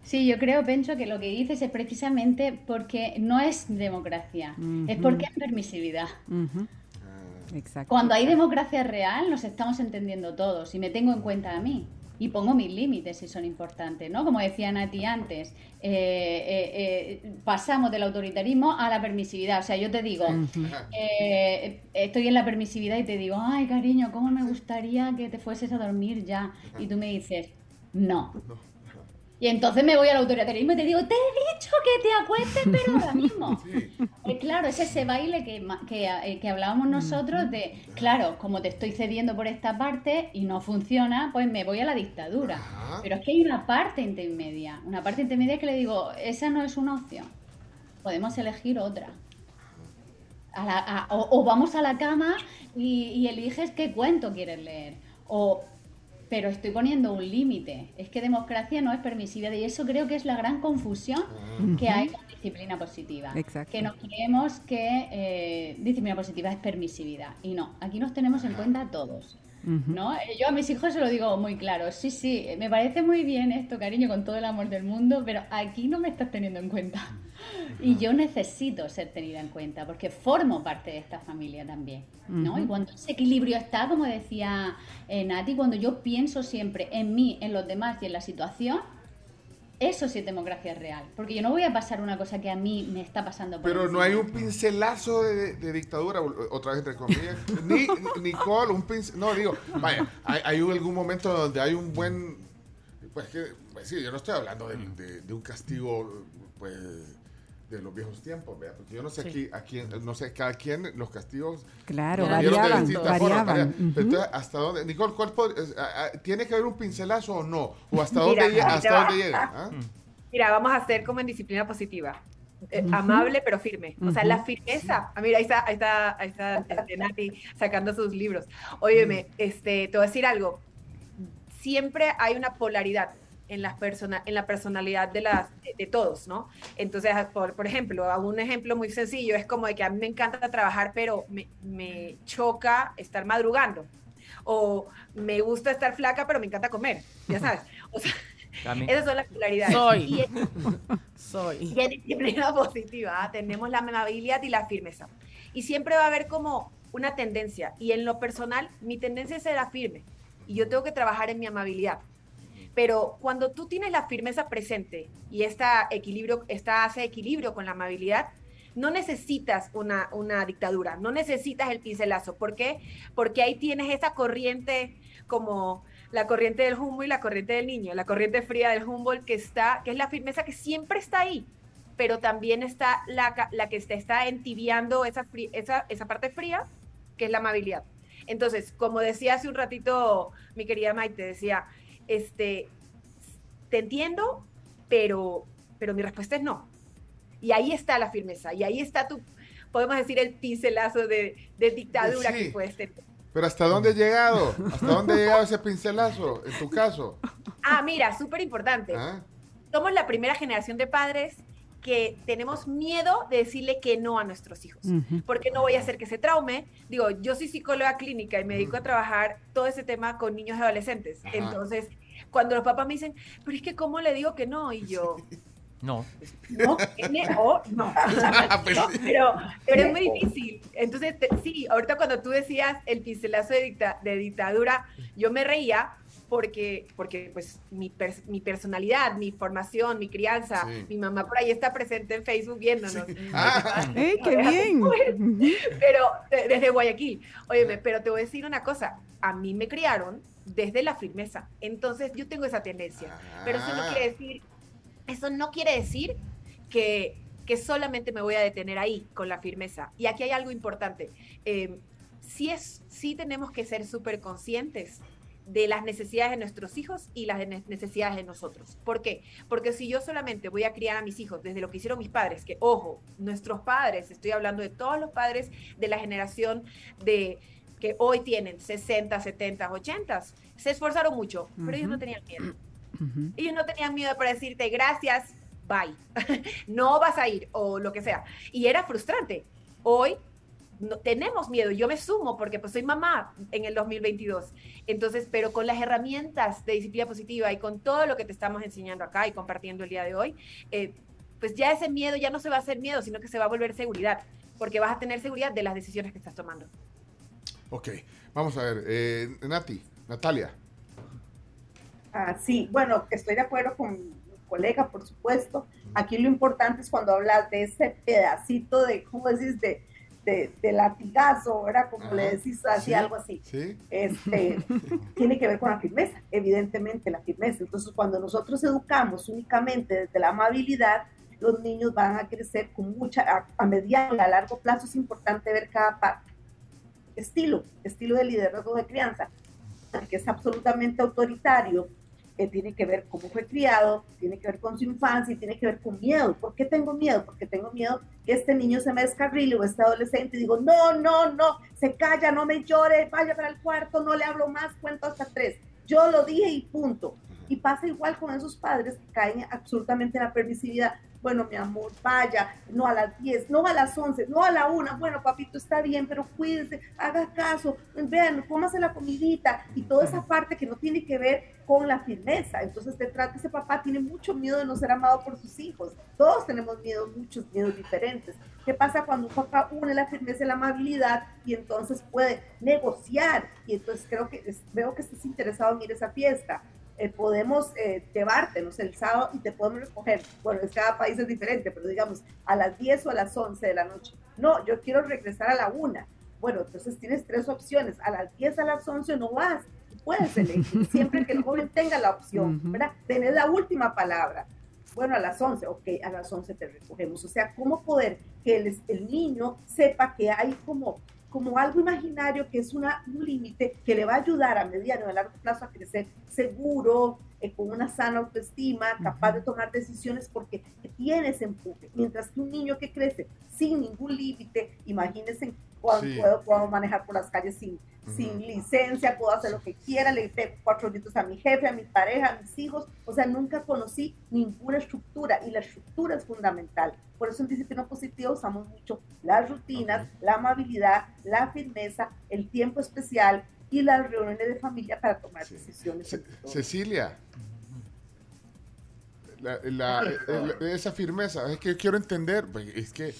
Sí, yo creo, Pencho, que lo que dices es precisamente porque no es democracia, es Ujú. porque es permisividad. Ujú. Exacto. Cuando hay democracia real, nos estamos entendiendo todos y me tengo en cuenta a mí. Y pongo mis límites si son importantes, ¿no? Como decía Nati antes, eh, eh, eh, pasamos del autoritarismo a la permisividad. O sea, yo te digo, eh, estoy en la permisividad y te digo, ay, cariño, ¿cómo me gustaría que te fueses a dormir ya? Y tú me dices, no. Y entonces me voy al autoritarismo y te digo, te he dicho que te acuestes, pero ahora mismo. Eh, claro, es ese baile que, eh, que hablábamos nosotros de, claro, como te estoy cediendo por esta parte y no funciona, pues me voy a la dictadura. Pero es que hay una parte intermedia, una parte intermedia que le digo, esa no es una opción. Podemos elegir otra. A la- a- o, o vamos a la cama y, y eliges qué cuento quieres leer. O, pero estoy poniendo un límite. Es que democracia no es permisividad y eso creo que es la gran confusión que hay con disciplina positiva. Exacto. Que nos creemos que eh, disciplina positiva es permisividad. Y no, aquí nos tenemos en cuenta todos. ¿No? Eh, Yo a mis hijos se lo digo muy claro, sí, sí, me parece muy bien esto, cariño, con todo el amor del mundo, pero aquí no me estás teniendo en cuenta. Y yo necesito ser tenida en cuenta, porque formo parte de esta familia también, ¿no? Y cuando ese equilibrio está, como decía eh, Nati, cuando yo pienso siempre en mí, en los demás y en la situación, eso sí es democracia real, porque yo no voy a pasar una cosa que a mí me está pasando por Pero no hay un pincelazo de, de dictadura, otra vez entre comillas. Ni, Nicole, un pincel. No, digo, vaya, hay, hay algún momento donde hay un buen. Pues que, pues sí, yo no estoy hablando de, de- de un castigo, pues, de los viejos tiempos, ¿vea? Porque yo no sé aquí, aquí, no sé, cada quien, los castigos. Claro, de variaban, distintas formas, variaban. ¿verdad? Pero entonces, ¿hasta dónde? Nicole, ¿cuál pod- ¿tiene que haber un pincelazo o no? ¿O hasta Mira, dónde, lle- ahí te hasta va. dónde llega? ¿Ah? Mira, vamos a hacer como en disciplina positiva. Eh. Amable pero firme. O sea, la firmeza. Ah, mira, ahí está, ahí está, ahí está este, Nati sacando sus libros. Óyeme, este, te voy a decir algo. Siempre hay una polaridad en, las persona, en la personalidad de, las, de, de todos, ¿no? Entonces, por, por ejemplo, un ejemplo muy sencillo es como de que a mí me encanta trabajar, pero me, me choca estar madrugando. O me gusta estar flaca, pero me encanta comer, ya sabes. O sea, Cami. esas son las polaridades. Soy. Y en- Soy. y en disciplina positiva ¿ah? tenemos la amabilidad y la firmeza. Y siempre va a haber como una tendencia. Y en lo personal, mi tendencia es ser la firme. Y yo tengo que trabajar en mi amabilidad. Pero cuando tú tienes la firmeza presente y esta equilibrio, esta hace equilibrio con la amabilidad, no necesitas una, una dictadura, no necesitas el pincelazo. ¿Por qué? Porque ahí tienes esa corriente como la corriente del Humboldt y la corriente del niño, la corriente fría del Humboldt que está, que es la firmeza que siempre está ahí, pero también está la, la que te está entibiando esa, esa, esa parte fría, que es la amabilidad. Entonces, como decía hace un ratito mi querida Maite, decía, este, te entiendo, pero, pero mi respuesta es no. Y ahí está la firmeza, y ahí está tu, podemos decir, el pincelazo de, de dictadura Sí. que puedes tener. Pero ¿hasta dónde ha llegado? ¿Hasta dónde ha llegado ese pincelazo, en tu caso? Ah, mira, súper importante. ¿Ah? Somos la primera generación de padres que tenemos miedo de decirle que no a nuestros hijos. Porque no voy a hacer que se traume. Digo, yo soy psicóloga clínica y me dedico a trabajar todo ese tema con niños y adolescentes. Ajá. Entonces, cuando los papás me dicen, pero es que ¿cómo le digo que no? Y yo, No. no, N o no. Pues No, sí. pero, pero es muy difícil. Entonces, te- sí, ahorita cuando tú decías el pincelazo de, dicta- de dictadura, yo me reía porque, porque pues mi, pers- mi personalidad, mi formación, mi crianza, Sí. mi mamá por ahí está presente en Facebook viéndonos. Ah, ¡Ey, qué bien! Pero de- desde Guayaquil. Óyeme, pero te voy a decir una cosa, a mí me criaron desde la firmeza. Entonces yo tengo esa tendencia. Pero eso no Ah. quiere decir, eso no quiere decir que, que solamente me voy a detener ahí con la firmeza. Y aquí hay algo importante. Eh, sí, es, sí tenemos que ser súper conscientes de las necesidades de nuestros hijos y las ne- necesidades de nosotros. ¿Por qué? Porque si yo solamente voy a criar a mis hijos desde lo que hicieron mis padres, que ojo, nuestros padres, estoy hablando de todos los padres de la generación de que hoy tienen 60, 70, 80, se esforzaron mucho, pero ellos no tenían miedo. Ellos no tenían miedo para decirte gracias, bye, no vas a ir o lo que sea. Y era frustrante. Hoy no, tenemos miedo, yo me sumo porque pues soy mamá en el 2022. Entonces, pero con las herramientas de disciplina positiva y con todo lo que te estamos enseñando acá y compartiendo el día de hoy, eh, pues ya ese miedo ya no se va a hacer miedo, sino que se va a volver seguridad, porque vas a tener seguridad de las decisiones que estás tomando. Ok, vamos a ver. eh, Nati, Natalia. Ah, sí, bueno, estoy de acuerdo con mi colega, por supuesto. Aquí lo importante es cuando hablas de ese pedacito de, ¿cómo decís? De, de, de latigazo, ¿verdad? Como Ajá, le decís así, sí, algo así. Sí. Este, tiene que ver con la firmeza, evidentemente la firmeza. Entonces, cuando nosotros educamos únicamente desde la amabilidad, los niños van a crecer con mucha, a, a mediano y a largo plazo es importante ver cada parte. Estilo, estilo de liderazgo de crianza, que es absolutamente autoritario, que tiene que ver cómo fue criado, tiene que ver con su infancia y tiene que ver con miedo. ¿Por qué tengo miedo? Porque tengo miedo que este niño se me descarrile o este adolescente y digo, no, no, no, se calla, no me llore, vaya para el cuarto, no le hablo más, cuento hasta tres. Yo lo dije y punto. Y pasa igual con esos padres que caen absolutamente en la permisividad. Bueno, mi amor, vaya, no a las 10, no a las 11, no a la 1. Bueno, papito, está bien, pero cuídese, haga caso, vean, cómase la comidita y toda esa parte que no tiene que ver con la firmeza. Entonces, detrás de ese papá tiene mucho miedo de no ser amado por sus hijos. Todos tenemos miedo, muchos miedos diferentes. ¿Qué pasa cuando un papá une la firmeza y la amabilidad y entonces puede negociar? Y entonces creo que veo que estás interesado en ir a esa fiesta. Eh, podemos eh, llevarte, no sé, el sábado y te podemos recoger. Bueno, es cada país es diferente, pero digamos a las 10 o a las 11 de la noche. No, yo quiero regresar a la 1. Bueno, entonces tienes tres opciones. A las 10, a las 11 no vas. Puedes elegir siempre que el joven tenga la opción, ¿verdad? Tener la última palabra. Bueno, a las 11, ok, a las 11 te recogemos. O sea, ¿cómo poder que el, el niño sepa que hay como, como algo imaginario que es una, un límite que le va a ayudar a mediano y a largo plazo a crecer seguro, eh, con una sana autoestima, capaz de tomar decisiones porque tiene ese empuje. Mientras que un niño que crece sin ningún límite, imagínense cuando Sí. puedo, puedo manejar por las calles sin, sin licencia, puedo hacer lo que quiera, le pego cuatro gritos a mi jefe, a mi pareja, a mis hijos, o sea, nunca conocí ninguna estructura y la estructura es fundamental. Por eso en disciplina positiva usamos mucho las rutinas, la amabilidad, la firmeza, el tiempo especial y las reuniones de familia para tomar decisiones. Cecilia. La- esa firmeza, es que quiero entender, pues, es que,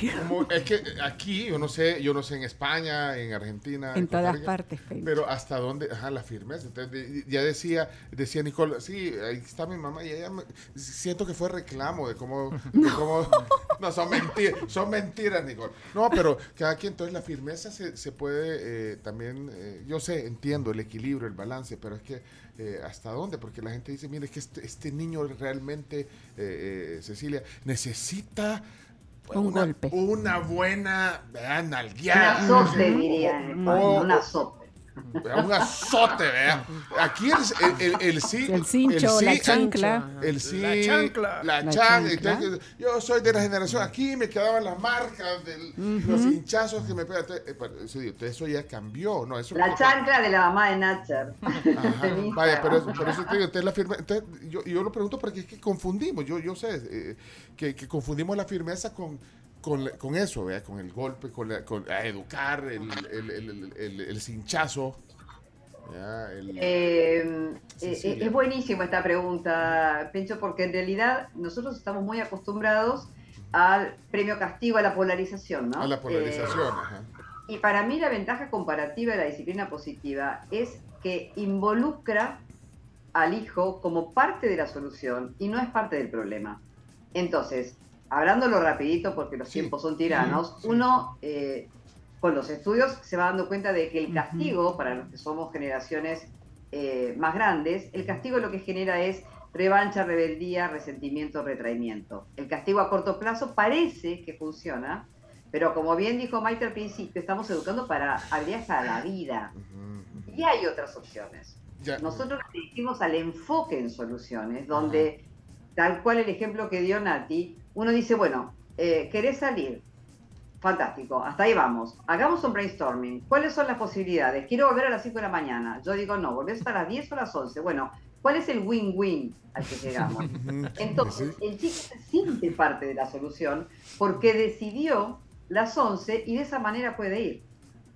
como- es que aquí, yo no sé, yo no sé en España, en Argentina, En todas Rica, partes, Felipe. pero hasta dónde, ajá, la firmeza. Entonces, de- ya decía, decía Nicole, sí, ahí está mi mamá y ella me- siento que fue reclamo de cómo, de cómo- no, son mentiras, son mentiras, Nicole. No, pero cada quien, entonces la firmeza se, se puede eh, también, eh, yo sé, entiendo el equilibrio, el balance, pero es que eh, hasta dónde, porque la gente dice, mire, es que este, este niño realmente, Cecilia, necesita Un una, golpe. una buena ¿verdad? Un nalgueada. azote, dirían O- un azote. Un azote, vea. Aquí el, el, el, el sí. El cincho, sí- la chancla. El sí. La chancla. La La chancla. Entonces, yo soy de la generación. Aquí me quedaban las marcas de los hinchazos que me pegan. Entonces, eh, eso, ya cambió, ¿no? Eso La chancla de la mamá de Natcher. Vaya, pero, eso- pero eso te digo, entonces la firme- entonces, yo, yo lo pregunto porque es que confundimos, yo, yo sé eh, que, que confundimos la firmeza con, con, la- con eso, ¿verdad? con el golpe, con, la- con a educar, el, el, el, el, cinchazo. Eh, eh, Cecilia. es buenísimo esta pregunta, Pencho, porque en realidad nosotros estamos muy acostumbrados al premio castigo, a la polarización, ¿no? a la polarización. Eh, ajá. y para mí la ventaja comparativa de la disciplina positiva es que involucra al hijo como parte de la solución y no es parte del problema. Entonces, hablándolo rapidito porque los Sí. tiempos son tiranos, uno eh, con los estudios se va dando cuenta de que el castigo, para los que somos generaciones eh, más grandes, el castigo lo que genera es revancha, rebeldía, resentimiento, retraimiento. El castigo a corto plazo parece que funciona, Pero como bien dijo Maite al principio, estamos educando para habilidades para la vida. Y hay otras opciones. Ya. Nosotros nos dirigimos al enfoque en soluciones, donde, tal cual el ejemplo que dio Nati, uno dice, bueno, eh, ¿querés salir? Fantástico, hasta ahí vamos. Hagamos un brainstorming. ¿Cuáles son las posibilidades? Quiero volver a las 5 de la mañana. Yo digo, no, volvés hasta las 10 o las 11. Bueno, ¿cuál es el win-win al que llegamos? Entonces, el chico se siente parte de la solución porque decidió las 11 y de esa manera puede ir.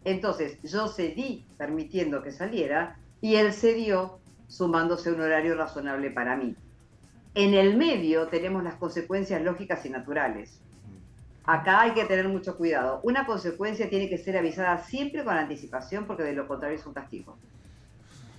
Entonces, yo cedí permitiendo que saliera y él cedió sumándose un horario razonable para mí. En el medio tenemos las consecuencias lógicas y naturales. Acá hay que tener mucho cuidado. Una consecuencia tiene que ser avisada siempre con anticipación porque de lo contrario es un castigo.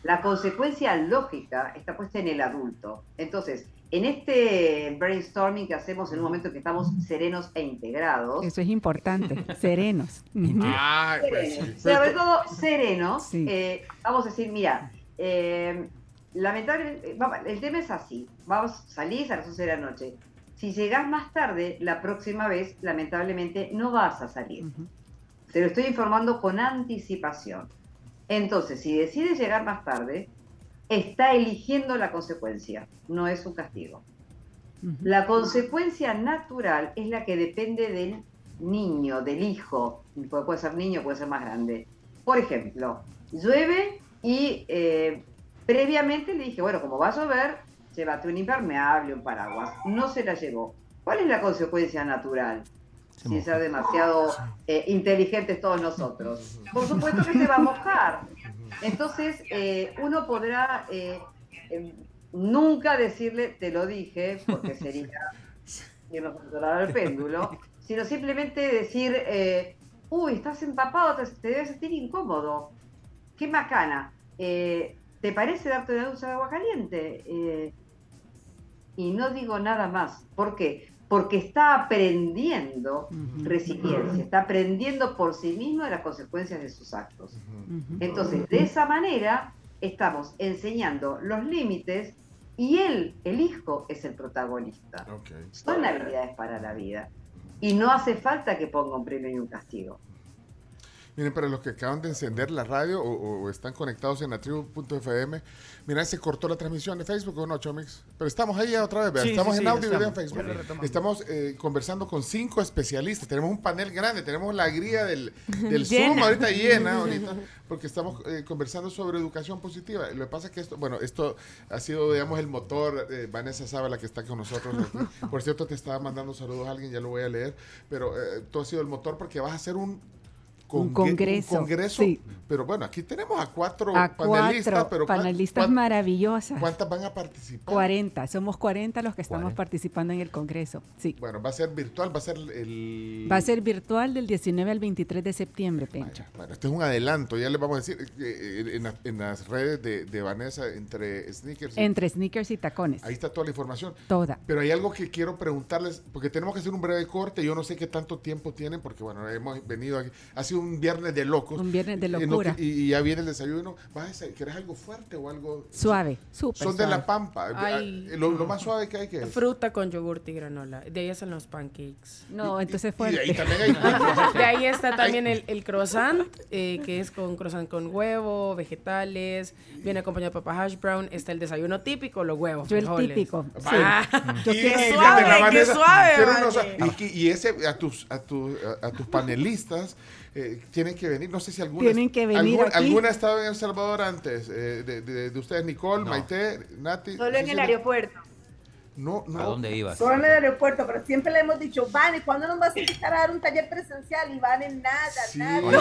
La consecuencia lógica está puesta en el adulto. Entonces, en este brainstorming que hacemos en un momento que estamos serenos e integrados, Eso es importante, serenos. Ay, pues serenos, sobre todo serenos, Sí. eh, vamos a decir, mira, eh, lamentablemente, vamos, el tema es así, vamos, salís a las 11 de la noche. Si llegás más tarde, la próxima vez, lamentablemente, no vas a salir. Te lo estoy informando con anticipación. Entonces, si decides llegar más tarde, está eligiendo la consecuencia, no es un castigo. La consecuencia natural es la que depende del niño, del hijo, puede, puede ser niño, puede ser más grande. Por ejemplo, llueve y eh, previamente le dije, bueno, como va a llover, llévate un impermeable, un paraguas. No se la llevó. ¿Cuál es la consecuencia natural? Sin ser demasiado eh, inteligentes todos nosotros. Por supuesto que se va a mojar. Entonces, eh, uno podrá eh, eh, nunca decirle, te lo dije, porque sería irnos a del péndulo, sino simplemente decir, eh, uy, estás empapado, te, te debes sentir incómodo. Qué macana. Eh, ¿Te parece darte una ducha de agua caliente? Eh, y no digo nada más. ¿Por qué? Porque está aprendiendo resiliencia, está aprendiendo por sí mismo de las consecuencias de sus actos. Entonces, de esa manera, estamos enseñando los límites y él, el hijo, es el protagonista. Son habilidades para la vida. Y no hace falta que ponga un premio y un castigo. Miren, para los que acaban de encender la radio o, o están conectados en la tribu.fm, mira, se cortó la transmisión de Facebook o no, Chomix. Pero estamos ahí ya otra vez, Sí, estamos sí, en sí, audio y video en. Facebook. Estamos eh, conversando con cinco especialistas. Tenemos un panel grande, tenemos la guía del. Zoom ahorita llena, ahorita, porque estamos eh, conversando sobre educación positiva. Lo que pasa es que esto, bueno, esto ha sido, digamos, el motor. eh, Vanessa sabe la que está con nosotros aquí. Por cierto, te estaba mandando saludos a alguien, ya lo voy a leer, pero eh, tú has sido el motor porque vas a hacer un Un congre- congreso, un congreso, sí. pero bueno, aquí tenemos a cuatro A panelistas, cuatro pero ¿cuán- panelistas cuán- maravillosas. ¿cuántas van a participar? 40, somos 40 los que estamos 40. participando en el Congreso. Sí. Bueno, va a ser virtual, va a ser el... Va a ser virtual del 19 al 23 de septiembre, Pencho. Bueno, este es un adelanto, ya les vamos a decir eh, eh, en, la- en las redes de, de Vanessa, entre sneakers. y- Entre sneakers y tacones. Ahí está toda la información. Toda. Pero hay algo que quiero preguntarles, porque tenemos que hacer un breve corte. Yo no sé qué tanto tiempo tienen, porque bueno, hemos venido aquí. Ha sido un viernes de locos. Un viernes de locura. que- y, y ya viene el desayuno. ¿Vas a, ¿Quieres algo fuerte o algo? Suave, súper Son de suave. la pampa. Ay. Eh, Lo, lo más suave que hay que es. Fruta con yogur y granola. De ahí hacen los pancakes. No, entonces Y fuerte. de ahí también hay. De ahí está también el, el croissant, eh, que es con croissant con huevo, vegetales, viene acompañado de papa hash brown. Está el desayuno típico, los huevos. Yo el típico. Sí. Ah, Yo Y- qué suave, qué suave, unos- y, ese a tus a tus a, a tus panelistas eh, tienen que venir no sé si alguna Tienen que venir algún- aquí. alguna ha estado en El Salvador antes eh, de, de- de ustedes Nicole Maite Nati Solo en el aeropuerto. No no ¿A dónde ibas? Solo en el aeropuerto, pero siempre le hemos dicho, Vane, ¿cuándo nos vas a invitar a dar un taller presencial? Y Vane, nada, Sí. nada. Con la,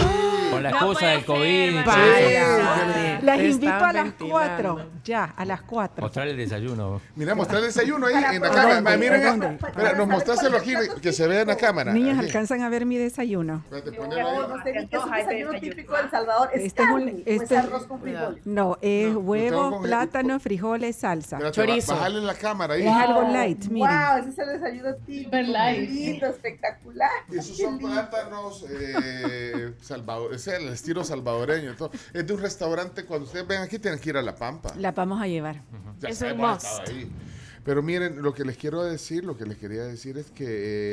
con la No excusa del COVID. ser, vaya. Las invito a las. 4. Ya, a las 4. Mostrar el desayuno. mira mostrar el desayuno ahí en la cámara miren Para nos mostráselo aquí que se vea en la cámara Niñas, alcanzan a ver mi desayuno. Espérate, No, ponelo ahí. No, no sé ni qué es un Antoja ese desayuno desayuno. típico de El Salvador. ¿Es Este este- es arroz con frijoles? No, es huevo, plátano, frijoles, salsa. Chorizo. bájale la cámara ahí algo light, miren. Wow, ese es el desayuno típico. Light. Lindo, espectacular. esos son plátanos eh, salvador, es el estilo salvadoreño. todo. Es de un restaurante. Cuando ustedes ven aquí, tienen que ir a La Pampa. La vamos a llevar. Ya Es un must. ahí. Pero miren, lo que les quiero decir, lo que les quería decir es que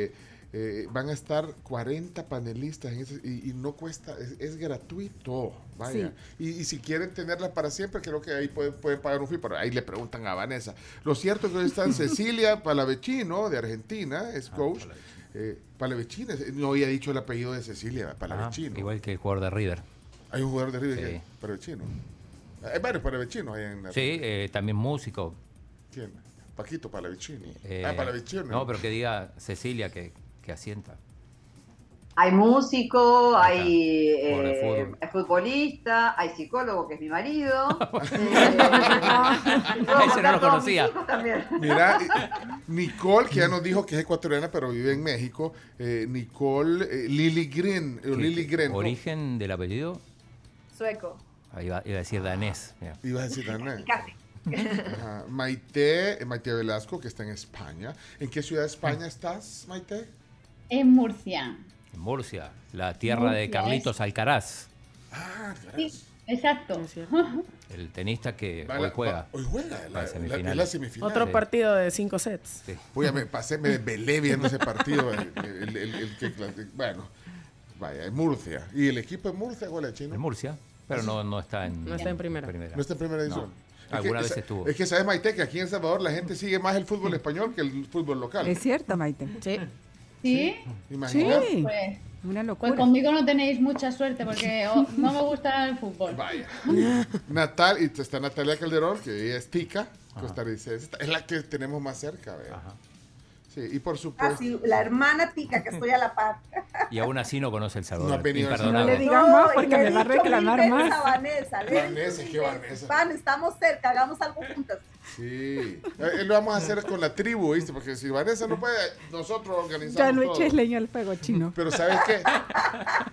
eh, eh, van a estar 40 panelistas en ese- y, y no cuesta, es, es gratuito, vaya. Y, y si quieren tenerla para siempre, creo que ahí pueden, pueden pagar un fee, pero ahí le preguntan a Vanessa. Lo cierto es que hoy está Cecilia Palavecino, de Argentina, es coach. Eh, Palavecino, es- no había dicho el apellido de Cecilia, Ah, Palavecino. igual que el jugador de River. Hay un jugador de River Sí. que es Palavecino. Hay varios Palavecinos ahí en la Sí, eh, también músico. ¿Quién? Paquito Palavecini. eh, ah, Palavecino. No, pero que diga Cecilia que, que asienta. Hay músico, hay, eh, futbolista, hay psicólogo, que es mi marido. Ese no lo conocía. Mira, Nicole, que ya nos dijo que es ecuatoriana, pero vive en México. eh, Nicole eh, Lily Green. eh, Lily Green. Origen del apellido, Sueco. ahí iba, iba a decir danés. mira. Iba a decir. Casi. Ajá. Maite, eh, Maite Velasco, que está en España. ¿En qué ciudad de España estás, Maite? En Murcia. En Murcia, la tierra de Carlitos Alcaraz, Ah, Sí, exacto. el tenista que Va hoy la- juega. va- hoy juega, la, La la- semifinal. la. Otro Sí. partido de cinco sets. Sí. Oye, me pasé, me desvelé viendo ese partido. el- el- el- el que clasi- bueno, vaya, en Murcia. ¿Y el equipo de Murcia cuál es, chino? En Murcia, pero no, no está en, No está en primera. No está en primera edición. No. Es Alguna que, vez estuvo. Es que sabes, Maite, que aquí en El Salvador la gente sigue más el fútbol español que el fútbol local. Es cierto, Maite. Sí. ¿Sí? Imagínate. Sí. Pues, Una pues locura. conmigo no tenéis mucha suerte porque oh, no me gusta el fútbol. Vaya. Natal, y está Natalia Calderón, que ella es tica, costarricense. Es la que tenemos más cerca, ¿verdad? Sí, y por Ah, supuesto. sí, la hermana tica que estoy a la par. Y aún así no conoce El No ha Salvador. venido al No Imperdonable. le digas más porque me va a reclamar más. a Vanessa, Vanessa, ¿qué Vanessa? Van, estamos cerca, hagamos algo juntas. Sí. Eh, lo vamos a hacer con la tribu, ¿viste? Porque si Vanessa no puede, nosotros organizamos Ya no eches leña al fuego chino. Pero ¿sabes qué?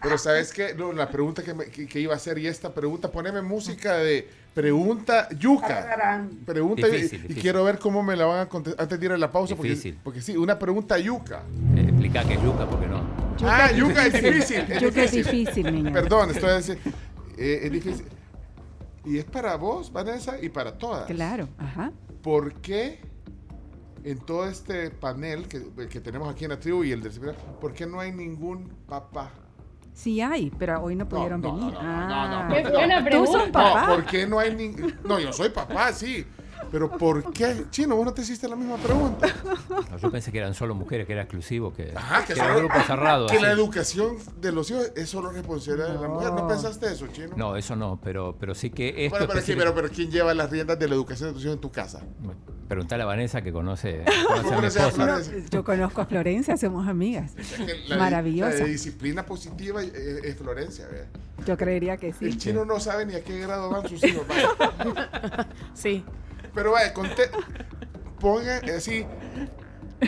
Pero ¿sabes qué? No, la pregunta que, me- que- que iba a hacer y esta pregunta, poneme música de pregunta yuca. Pregunta y- Difícil, y, difícil. quiero ver cómo me la van a contestar antes de ir a la pausa. Porque, Difícil. porque sí, una pregunta yuca. Eh, explica que es yuca, porque no. ah, yuca es difícil. Es Yuca es difícil. difícil, niña. Perdón, estoy diciendo. eh, es difícil. Y es para vos, Vanessa, y para todas. Claro, ajá. ¿Por qué en todo este panel que, que tenemos aquí en la tribu y el del ¿por qué no hay ningún papá? Sí hay, pero hoy no pudieron no, venir. no, no, no, no, Ah. Qué buena ¿Tú pregunta. sos papá? No, ¿por qué no hay ningún... No, yo soy papá, sí. Pero ¿por qué? Chino, vos no te hiciste la misma pregunta. No, yo pensé que eran solo mujeres, que era exclusivo, que, Ajá, que, que era un grupo cerrado. Que la educación de los hijos es solo responsabilidad de la mujer. ¿No pensaste eso, Chino? No, eso no, pero, pero sí que esto Bueno, pero, sí, pero, pero ¿quién lleva las riendas de la educación de tus hijos en tu casa? Preguntale a Vanessa que conoce, conoce a mi esposa. Yo conozco a Florencia, somos amigas. La- Maravillosa. La de disciplina positiva es, es Florencia, ¿vea? Yo creería que sí. El chino no sabe ni a qué grado van sus hijos. vaya. Sí. Pero vaya, conte- ponga así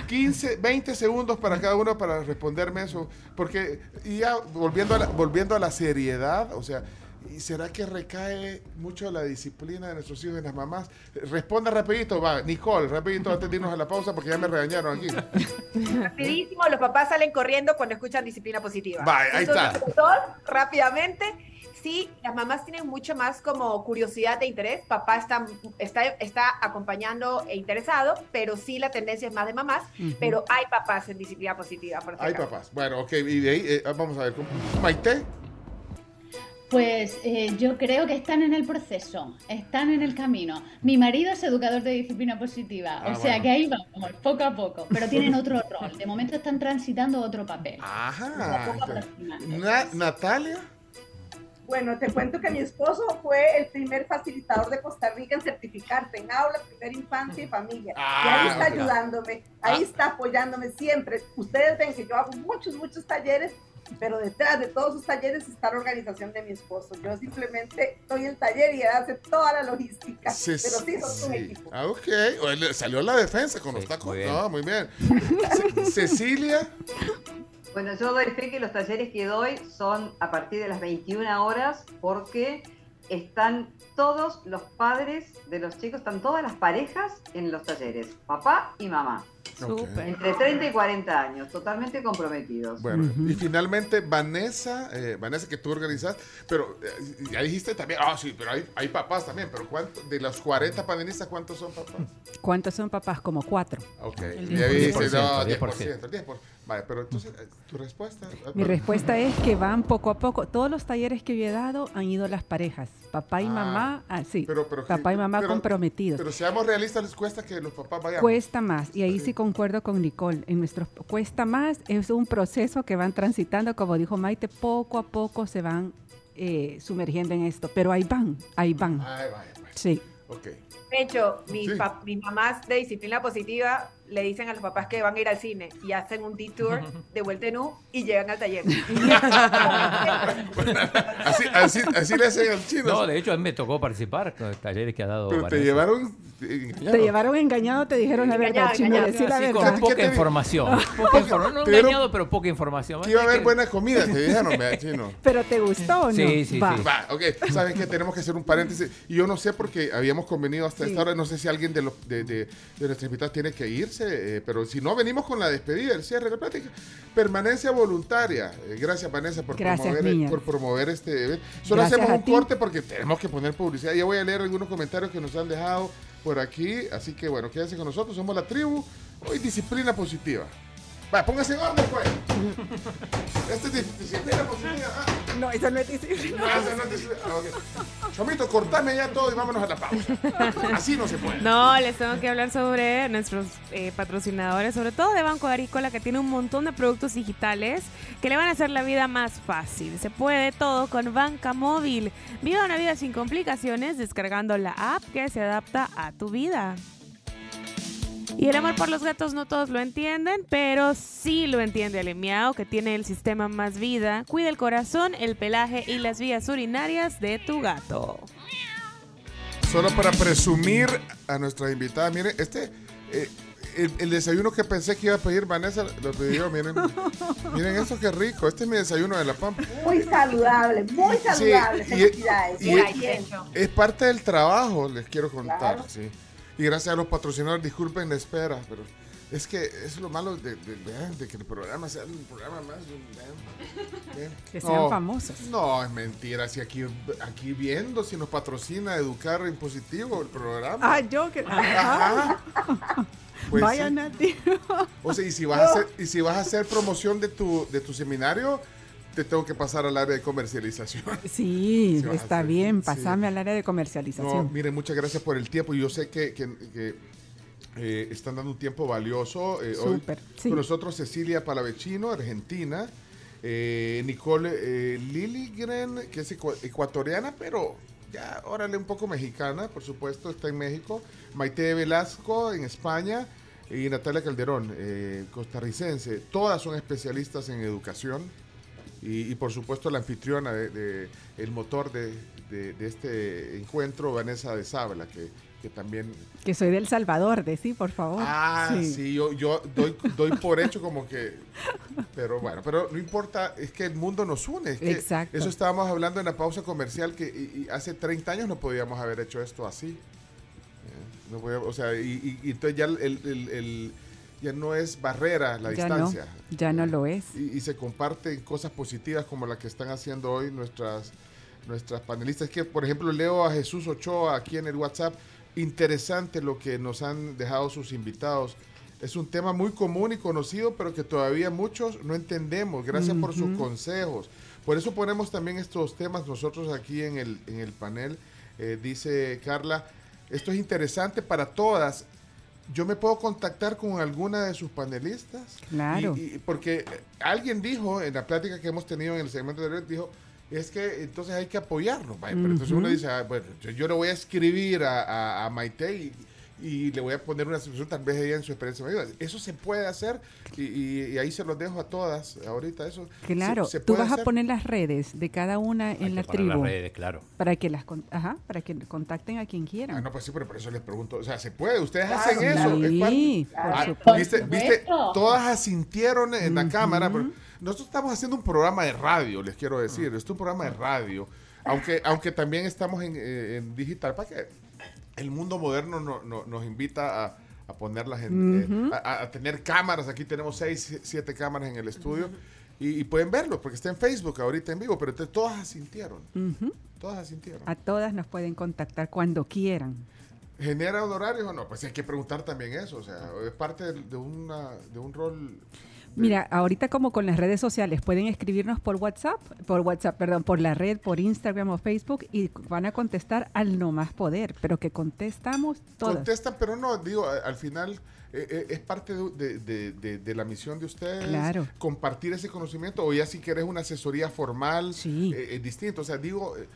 15, 20 segundos para cada uno para responderme eso. Porque y ya volviendo a la, volviendo a la seriedad, o sea, ¿y será que recae mucho la disciplina de nuestros hijos y las mamás? Responda rapidito, va, Nicole, rapidito antes de irnos a la pausa porque ya me regañaron aquí. Rapidísimo, los papás salen corriendo cuando escuchan disciplina positiva. Vaya, ahí está. Entonces, dos, rápidamente. Sí, las mamás tienen mucho más como curiosidad e interés. Papá está, está, está acompañando e interesado, pero sí la tendencia es más de mamás. Pero hay papás en disciplina positiva. Por Hay papás. Bueno, ok, y de ahí eh, vamos a ver. ¿cómo? Maite, Pues eh, yo creo que están en el proceso, están en el camino. Mi marido es educador de disciplina positiva, Ah, o sea bueno. que ahí vamos, poco a poco, pero tienen otro rol. De momento están transitando otro papel. Ajá. poco aproximado. Na- Natalia. Bueno, te cuento que mi esposo fue el primer facilitador de Costa Rica en certificarse en aula, primera infancia y familia. y Ah, ahí está ok. ayudándome, ahí Ah. está apoyándome siempre. Ustedes ven que yo hago muchos, muchos talleres, pero detrás de todos esos talleres está la organización de mi esposo. Yo simplemente doy el taller y él hace toda la logística. Sí, pero sí, somos un sí. equipo. Ah, ok. Salió la defensa con los tacos. muy. No, muy bien. Ce- Cecilia. Bueno, yo doy fe que los talleres que doy son a partir de las 21 horas porque están todos los padres de los chicos, están todas las parejas en los talleres, papá y mamá. Entre 30 y 40 años, totalmente comprometidos. Bueno, y finalmente Vanessa, eh, Vanessa que tú organizas, pero eh, ya dijiste también, ah, sí, pero hay, hay papás también, pero ¿cuánto, de los 40 panelistas, ¿cuántos son papás? ¿Cuántos son papás? Como cuatro. Ok, El ya viste, 10%, no, 10%, 10%. 10%. Vale, pero entonces, eh, tu respuesta. Mi respuesta es que van poco a poco. Todos los talleres que yo he dado han ido las parejas, papá y Ah, mamá, ah, sí, Pero, pero, papá y mamá pero- comprometidos. Pero seamos realistas, les cuesta que los papás vayan. Cuesta más, y ahí sí concuerdo con Nicole, en nuestros cuesta más, es un proceso que van transitando, como dijo Maite, poco a poco se van eh, sumergiendo en esto, pero ahí van, ahí van. Vaya. Sí. Ok. De hecho, mis, Sí. mis mamás de disciplina positiva le dicen a los papás que van a ir al cine y hacen un detour de vuelta en U y llegan al taller. Así, así, así le hacen al chino. No, de hecho, a mí me tocó participar con talleres que ha dado. pero te llevaron. Te llevaron engañado, te dijeron la verdad, Engañado, chino, engañado. decir la Sí, verdad. con poca ¿Qué te- información. Poca informa- no dieron- engañado, pero poca información. Que iba a haber que- buena comida, te dijeron, vea, chino. Pero te gustó o no? Sí, sí, Va. sí. Va, ok, saben que tenemos que hacer un paréntesis. Y yo no sé porque habíamos convenido hasta Sí. esta hora, no sé si alguien de, los, de, de, de nuestras invitadas tiene que eh, pero si no, venimos con la despedida, el cierre de la plática. Permanencia voluntaria. Eh, gracias, Vanessa, por, Gracias, promover, niñas. por promover este evento. Solo Gracias hacemos un corte porque tenemos que poner publicidad. Ya voy a leer algunos comentarios que nos han dejado por aquí. Así que bueno, quédense con nosotros. Somos la tribu. Hoy disciplina positiva. Va, póngase en orden, pues. Esta es dis- disciplina positiva. Ah. No, eso no es disciplina. No, esa no es disciplina. Ah. Chomito, cortame ya todo y vámonos a la pausa. Así no se puede. No, les tengo que hablar sobre nuestros eh, patrocinadores, sobre todo de Banco Agrícola, que tiene un montón de productos digitales que le van a hacer la vida más fácil. Se puede todo con Banca Móvil. Viva una vida sin complicaciones descargando la app que se adapta a tu vida. Y el amor por los gatos no todos lo entienden, pero sí lo entiende el Miau, que tiene el sistema Más Vida. Cuida el corazón, el pelaje y las vías urinarias de tu gato. Solo para presumir a nuestras invitadas, miren, este, eh, el, el desayuno que pensé que iba a pedir Vanessa, lo pidió, miren. miren eso, qué rico. Este es mi desayuno de la pampa. Muy saludable, muy saludable. Felicidades. y- Checho. Es parte del trabajo, les quiero contar, Claro. sí. Y gracias a los patrocinadores, disculpen la espera, pero es que es lo malo de, de- vean, de que el programa sea un programa más. Que sean famosos. No, es mentira. Si aquí, aquí viendo si nos patrocina Educar en Positivo el programa. Ah, yo que... Ajá. Ajá. Pues Vaya, sí. Nati. O sea, y si vas a hacer, y si vas a hacer promoción de tu, de tu seminario, te tengo que pasar al área de comercialización. Sí, está hacer, bien, sí. pasame al área de No, comercialización. miren, muchas gracias por el tiempo. Yo sé que, que- que, eh, están dando un tiempo valioso. Eh, hoy sí. Con nosotros Cecilia Palavecino, argentina. eh, Nicole eh, Lilligren, que es ecua- ecuatoriana, pero ya, órale, un poco mexicana, por supuesto, está en México. Maite Velasco, en España. Y Natalia Calderón, eh, costarricense. Todas son especialistas en educación. Y, y por supuesto la anfitriona de, de- el motor de, de- de este encuentro, Vanessa de Sábala, que, que también... Que soy del Salvador, de sí, por favor. Ah, sí, yo, yo doy, doy por hecho como que... Pero bueno, pero no importa, es que el mundo nos une. es que Exacto. Eso estábamos hablando en la pausa comercial, que y- y hace 30 años no podíamos haber hecho esto así. Eh, no o sea, y, entonces ya, el, el- el- ya no es barrera la ya no, distancia. ya no lo es. y, y se comparten cosas positivas como la que están haciendo hoy nuestras nuestras panelistas. Que por ejemplo leo a Jesús Ochoa aquí en el WhatsApp. Interesante lo que nos han dejado sus invitados. Es un tema muy común y conocido pero que todavía muchos no entendemos. Gracias por sus consejos. Por eso ponemos también estos temas nosotros aquí en el en el panel. Eh, dice Carla esto es interesante para todas yo me puedo contactar con alguna de sus panelistas. Claro. Y, y- porque alguien dijo en la plática que hemos tenido en el segmento de red, dijo, es que entonces hay que apoyarlo. vaya, Pero entonces uno dice, ah, bueno, yo, yo le voy a escribir a, a- a Maite y, y le voy a poner una situación, tal vez ella en su experiencia me ayuda. Eso se puede hacer y, y- y ahí se los dejo a todas ahorita. Eso Claro, se tú puede vas a poner las redes de cada una Hay en que la poner las tribu redes, claro. para que las ajá, para que contacten a quien quieran. Ah, no, pues sí, pero por eso les pregunto. O sea, se puede. Ustedes Claro, hacen eso. es Sí, por Ah, supuesto. ¿viste, Por viste? supuesto. Todas asintieron en la cámara. pero nosotros estamos haciendo un programa de radio, les quiero decir. Esto es un programa de radio. Aunque, aunque también estamos en, eh, en digital, para que el mundo moderno no- no- nos invita a, a ponerlas en, eh, a, a tener cámaras. Aquí tenemos seis, siete cámaras en el estudio. Y, y pueden verlo, porque está en Facebook ahorita en vivo, pero entonces todas asintieron. Ujú. Todas asintieron. A todas nos pueden contactar cuando quieran. ¿Genera honorarios o no? Pues hay que preguntar también eso, o sea, es parte de, de una, de un rol... Mira, ahorita como con las redes sociales pueden escribirnos por WhatsApp, por WhatsApp, perdón, por la red, por Instagram o Facebook y van a contestar al no más poder, pero que contestamos todas. Contestan, pero no, digo, al final eh, eh, es parte de, de- de- de la misión de ustedes Claro. compartir ese conocimiento o ya si quieres una asesoría formal eh, es distinto. O sea, digo, eh,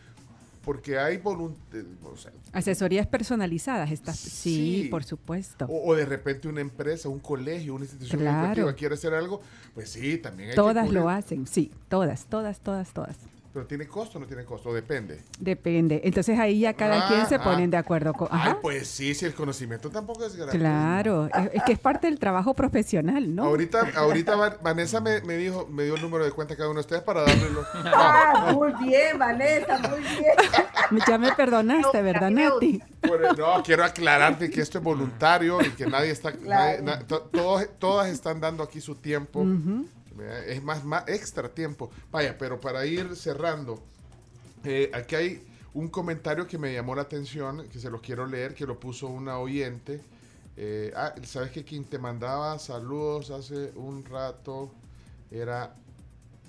porque hay o sea, Asesorías personalizadas, estas, sí, Sí. por supuesto. O, o de repente una empresa, un colegio, una institución Claro. educativa quiere hacer algo, pues sí, también hay Todas lo hacen, sí, todas, todas, todas, todas. Pero tiene costo o no tiene costo, depende. Depende. Entonces ahí ya cada Ah, quien se ah. ponen de acuerdo con... Ay, Ajá. pues sí, si el conocimiento tampoco es gratis. Claro, es, es que es parte del trabajo profesional, ¿no? Ahorita, ahorita Va- Vanessa me, me dijo, me dio el número de cuenta cada uno de ustedes para darle los. Ah, muy bien, Vanessa, muy bien. Ya me perdonaste, ¿verdad, Nati? No, quiero aclararte que esto es voluntario y que nadie está. nadie- na- to- todos, todas están dando aquí su tiempo. Ujú. ¿Verdad? Es más, más extra tiempo. Vaya, pero para ir cerrando, eh, aquí hay un comentario que me llamó la atención, que se los quiero leer, que lo puso una oyente. Eh, ah, ¿sabes que quien te mandaba saludos hace un rato era...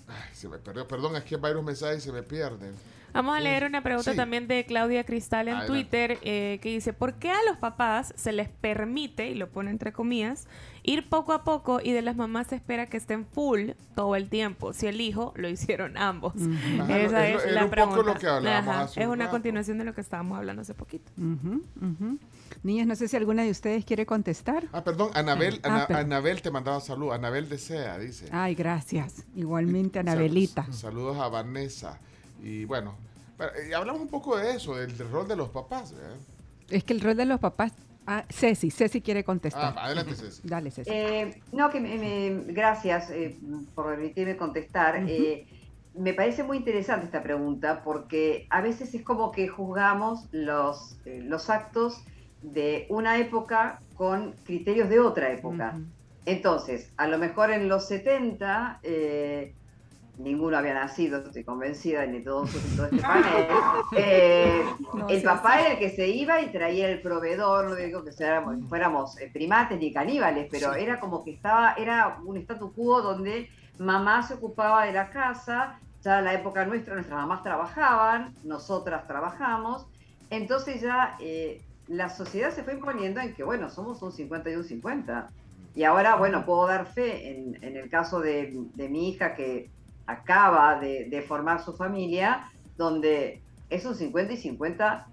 Ay, se me perdió. Perdón, es que varios mensajes se me pierden. Vamos a leer una pregunta Sí. también de Claudia Cristal en Adelante. Twitter eh, que dice, ¿por qué a los papás se les permite, y lo pone entre comillas, ir poco a poco y de las mamás se espera que estén full todo el tiempo? Si el hijo lo hicieron ambos. Ajá, Esa es es, la un poco pregunta. lo que hablábamos Es un una rato. continuación de lo que estábamos hablando hace poquito. Niñas, no sé si alguna de ustedes quiere contestar. Ah, perdón, Anabel, Ah, Ana-. Anabel te mandaba salud. Anabel desea, dice. Ay, gracias. Igualmente, Sal- Anabelita. saludos a Vanessa. Y bueno, eh, hablamos un poco de eso, del, del rol de los papás. Es que el rol de los papás... Ah, Ceci, Ceci quiere contestar. Ah, adelante, Ceci. Dale, Ceci. Eh, no, que me, me- gracias eh, por permitirme contestar. Eh, me parece muy interesante esta pregunta porque a veces es como que juzgamos los, eh, los actos de una época con criterios de otra época. Entonces, a lo mejor en los 70, eh, ninguno había nacido, estoy convencida, ni todos todo este panel. Eh, No, el sí, papá sí. era el que se iba y traía el proveedor, no digo que fuéramos, fuéramos, eh, primates ni caníbales, pero Sí. era como que estaba, era un statu quo donde mamá se ocupaba de la casa, ya en la época nuestra, nuestras mamás trabajaban, nosotras trabajamos, entonces ya eh, la sociedad se fue imponiendo en que, bueno, somos un 50 y un 50. Y ahora, bueno, puedo dar fe en, en el caso de, de mi hija que acaba de, de formar su familia, donde es un 50 y 50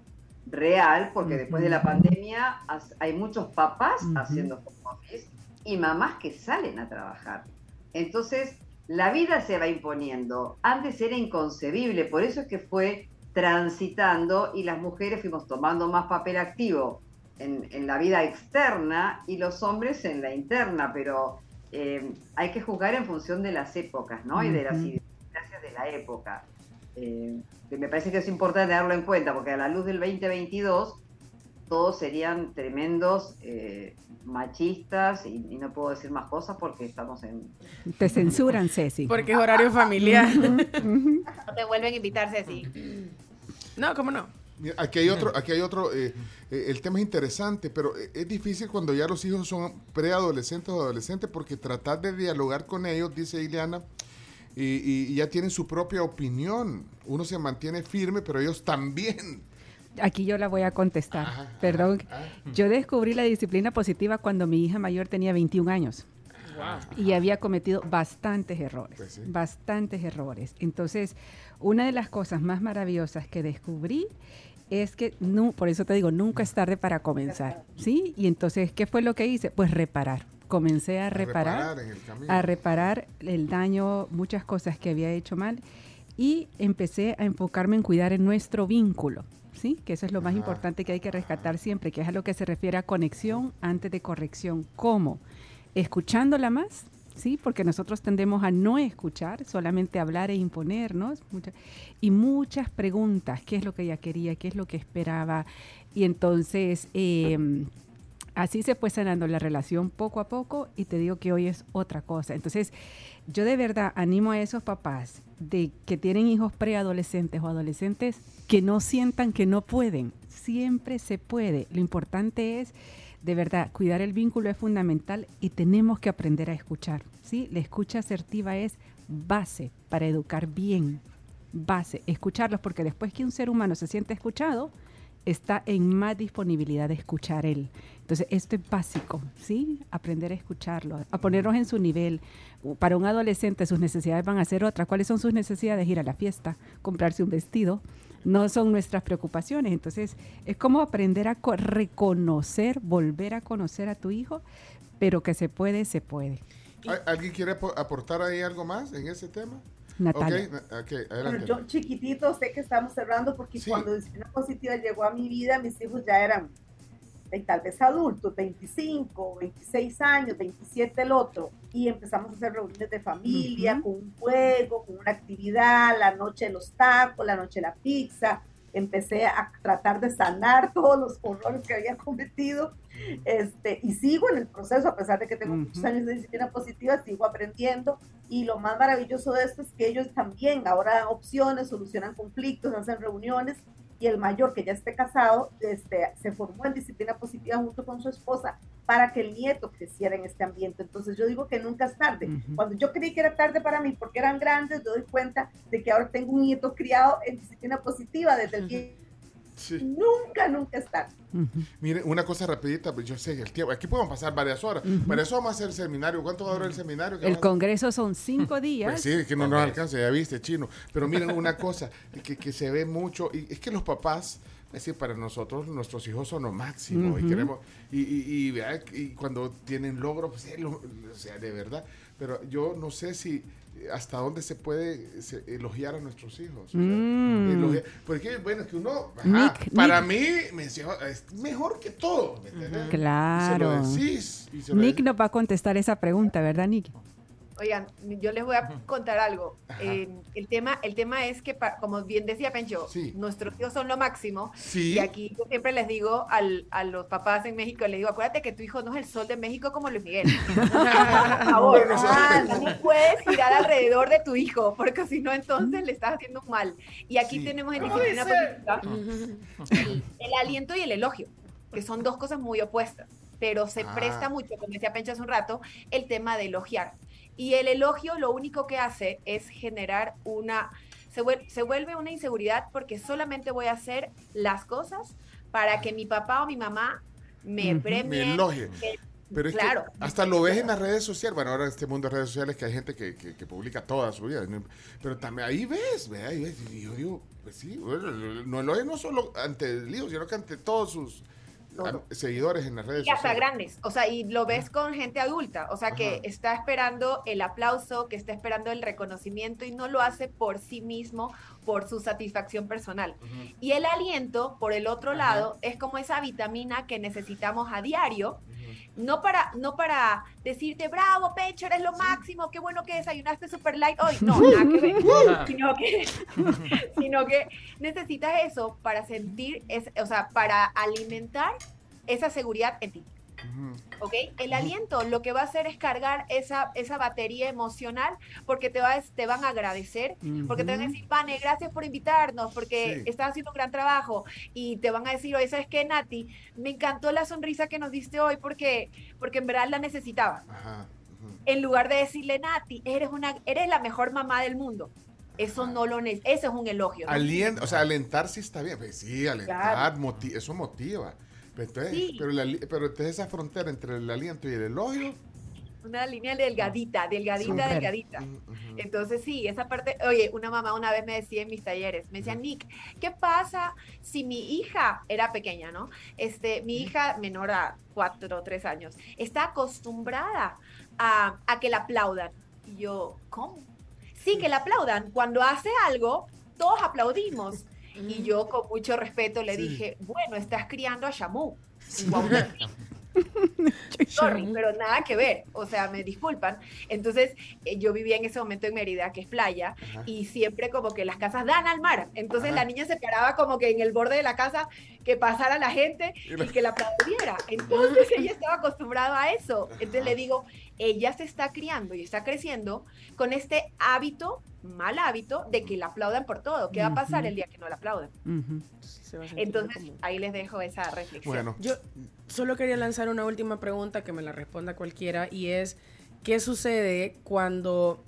real, porque después de la pandemia hay muchos papás haciendo home office y mamás que salen a trabajar. Entonces, la vida se va imponiendo. Antes era inconcebible, por eso es que fue transitando y las mujeres fuimos tomando más papel activo en, en la vida externa y los hombres en la interna, pero eh, hay que juzgar en función de las épocas, ¿no? Y de las idiosincrasias de la época. Eh, que me parece que es importante tenerlo en cuenta, porque a la luz del 2022 todos serían tremendos eh, machistas y, y no puedo decir más cosas porque estamos en... Te censuran, Ceci. Porque es horario familiar. No te vuelven a invitar, Ceci. No, ¿cómo no? Mira, Aquí hay otro, aquí hay otro, eh, eh, el tema es interesante, pero eh, es difícil cuando ya los hijos son preadolescentes o adolescentes porque tratar de dialogar con ellos, dice Ileana, y, ya tienen su propia opinión. Uno se mantiene firme, pero ellos también. Aquí yo la voy a contestar. Perdón. Yo descubrí la disciplina positiva cuando mi hija mayor tenía 21 años. y había cometido bastantes errores, Pues sí. bastantes errores. Entonces, una de las cosas más maravillosas que descubrí es que, nu- por eso te digo, nunca es tarde para comenzar, ¿sí? Y entonces, ¿qué fue lo que hice? Pues reparar. Comencé a reparar, reparar en el a reparar el daño, muchas cosas que había hecho mal y empecé a enfocarme en cuidar en nuestro vínculo, ¿sí? Que eso es lo más Ajá. importante que hay que rescatar siempre, que es a lo que se refiere a conexión antes de corrección. ¿Cómo? Escuchándola más, ¿sí? Porque nosotros tendemos a no escuchar, solamente hablar e imponernos. y muchas preguntas, ¿qué es lo que ella quería? ¿Qué es lo que esperaba? Y entonces... em, así se fue sanando la relación poco a poco y te digo que hoy es otra cosa. Entonces, yo de verdad animo a esos papás de que tienen hijos preadolescentes o adolescentes que no sientan que no pueden. Siempre se puede. Lo importante es, de verdad, cuidar el vínculo es fundamental y tenemos que aprender a escuchar. ¿sí? La escucha asertiva es base para educar bien. Base, escucharlos, porque después que un ser humano se siente escuchado, está en más disponibilidad de escuchar él. Entonces, esto es básico, ¿sí? Aprender a escucharlo, a ponernos en su nivel. Para un adolescente sus necesidades van a ser otras. ¿Cuáles son sus necesidades? Ir a la fiesta, comprarse un vestido. No son nuestras preocupaciones. Entonces, es como aprender a reconocer, volver a conocer a tu hijo, pero que se puede, se puede. ¿Alguien quiere aportar ahí algo más en ese tema? Natalia. yo chiquitito sé que estamos cerrando porque cuando Disciplina Positiva llegó a mi vida, mis hijos ya eran tal vez adultos, 25, 26 años, 27 el otro, y empezamos a hacer reuniones de familia, con un juego, con una actividad, la noche de los tacos, la noche de la pizza, empecé a tratar de sanar todos los horrores que había cometido este, y sigo en el proceso, a pesar de que tengo muchos años de disciplina positiva, sigo aprendiendo y lo más maravilloso de esto es que ellos también ahora dan opciones, solucionan conflictos, hacen reuniones y el mayor que ya esté casado este, se formó en disciplina positiva junto con su esposa para que el nieto creciera en este ambiente. Entonces yo digo que nunca es tarde. Cuando yo creí que era tarde para mí porque eran grandes, me doy cuenta de que ahora tengo un nieto criado en disciplina positiva desde el Nunca, nunca está. Mire, una cosa rapidita, pues yo sé el tiempo, aquí podemos pasar varias horas. Para eso vamos a hacer el seminario. ¿Cuánto va a durar el seminario? El congreso son cinco días. Pues sí, que no nos alcanza, ya viste, chino. Pero miren una cosa que, que se ve mucho, y es que los papás, es decir, para nosotros nuestros hijos son lo máximo y queremos, y, y, y, cuando tienen logros, pues, o sea, de verdad. Pero yo no sé si hasta dónde se puede elogiar a nuestros hijos. Mm. porque, bueno, que uno, para mí, me, es mejor que todo. Claro. Nick nos va a contestar esa pregunta, ¿verdad, Nick? Oigan, yo les voy a contar algo. Eh, el, tema, el tema es que, como bien decía Pencho, nuestros hijos son lo máximo. Y aquí yo siempre les digo a los papás en México, les digo, acuérdate que tu hijo no es el sol de México como Luis Miguel. Por favor, no puedes girar alrededor de tu hijo, porque si no, entonces le estás haciendo mal. Y aquí tenemos en disciplina el, el aliento y el elogio, que son dos cosas muy opuestas pero se presta ah. mucho, como decía Pencho hace un rato, el tema de elogiar. Y el elogio lo único que hace es generar una, se, vuelve, una inseguridad porque solamente voy a hacer las cosas para que mi papá o mi mamá me premien. Me elogien. Pero es claro. que hasta lo ves en las redes sociales. Bueno, ahora en este mundo de redes sociales que hay gente que, que, publica toda su vida. Pero también ahí ves, ve, ahí ves. Y yo digo, pues sí, no elogio no solo ante el lío, sino que ante todos sus seguidores en las redes y hasta grandes, o sea, y lo ves con gente adulta, o sea, que está esperando el aplauso, que está esperando el reconocimiento y no lo hace por sí mismo, por su satisfacción personal. Y el aliento, por el otro lado, es como esa vitamina que necesitamos a diario. No para, no para decirte, bravo, pecho, eres lo máximo, qué bueno que desayunaste super light hoy. No, nada que ver. sino, que, sino que necesitas eso para sentir, es, o sea, para alimentar esa seguridad en ti. ¿Ok? El aliento lo que va a hacer es cargar esa, esa batería emocional porque te, va, te van a agradecer, porque te van a decir, Pane, gracias por invitarnos, porque estás haciendo un gran trabajo y te van a decir, oye, ¿sabes qué, Nati? Me encantó la sonrisa que nos diste hoy porque, porque en verdad la necesitaba. En lugar de decirle, Nati, eres, una, eres la mejor mamá del mundo. Eso no lo eso es un elogio. o sea, alentar sí está bien. Pues sí, alentar, eso motiva. Pero, pero, entonces esa frontera entre el aliento y el elogio. Una línea delgadita, delgadita, delgadita. Entonces sí, esa parte, oye, una mamá una vez me decía en mis talleres, me decía, Nick, ¿qué pasa si mi hija era pequeña, no? Este, mi hija menor a cuatro o tres años, está acostumbrada a, a que la aplaudan. Y yo, ¿cómo? Sí, que la aplaudan. Cuando hace algo, todos aplaudimos. Y yo con mucho respeto le dije, bueno, estás criando a Shamu. Sorry, pero nada que ver, o sea, me disculpan. Entonces, eh, yo vivía en ese momento en Mérida, que es playa, y siempre como que las casas dan al mar. Entonces la niña se paraba como que en el borde de la casa, que pasara la gente y que la aplaudiera. Entonces ella estaba acostumbrada a eso. Entonces le digo, ella se está criando y está creciendo con este hábito, mal hábito, de que la aplaudan por todo. ¿Qué va a pasar el día que no la aplauden? Entonces ahí les dejo esa reflexión. Bueno. Yo solo quería lanzar una última pregunta que me la responda cualquiera y es, ¿qué sucede cuando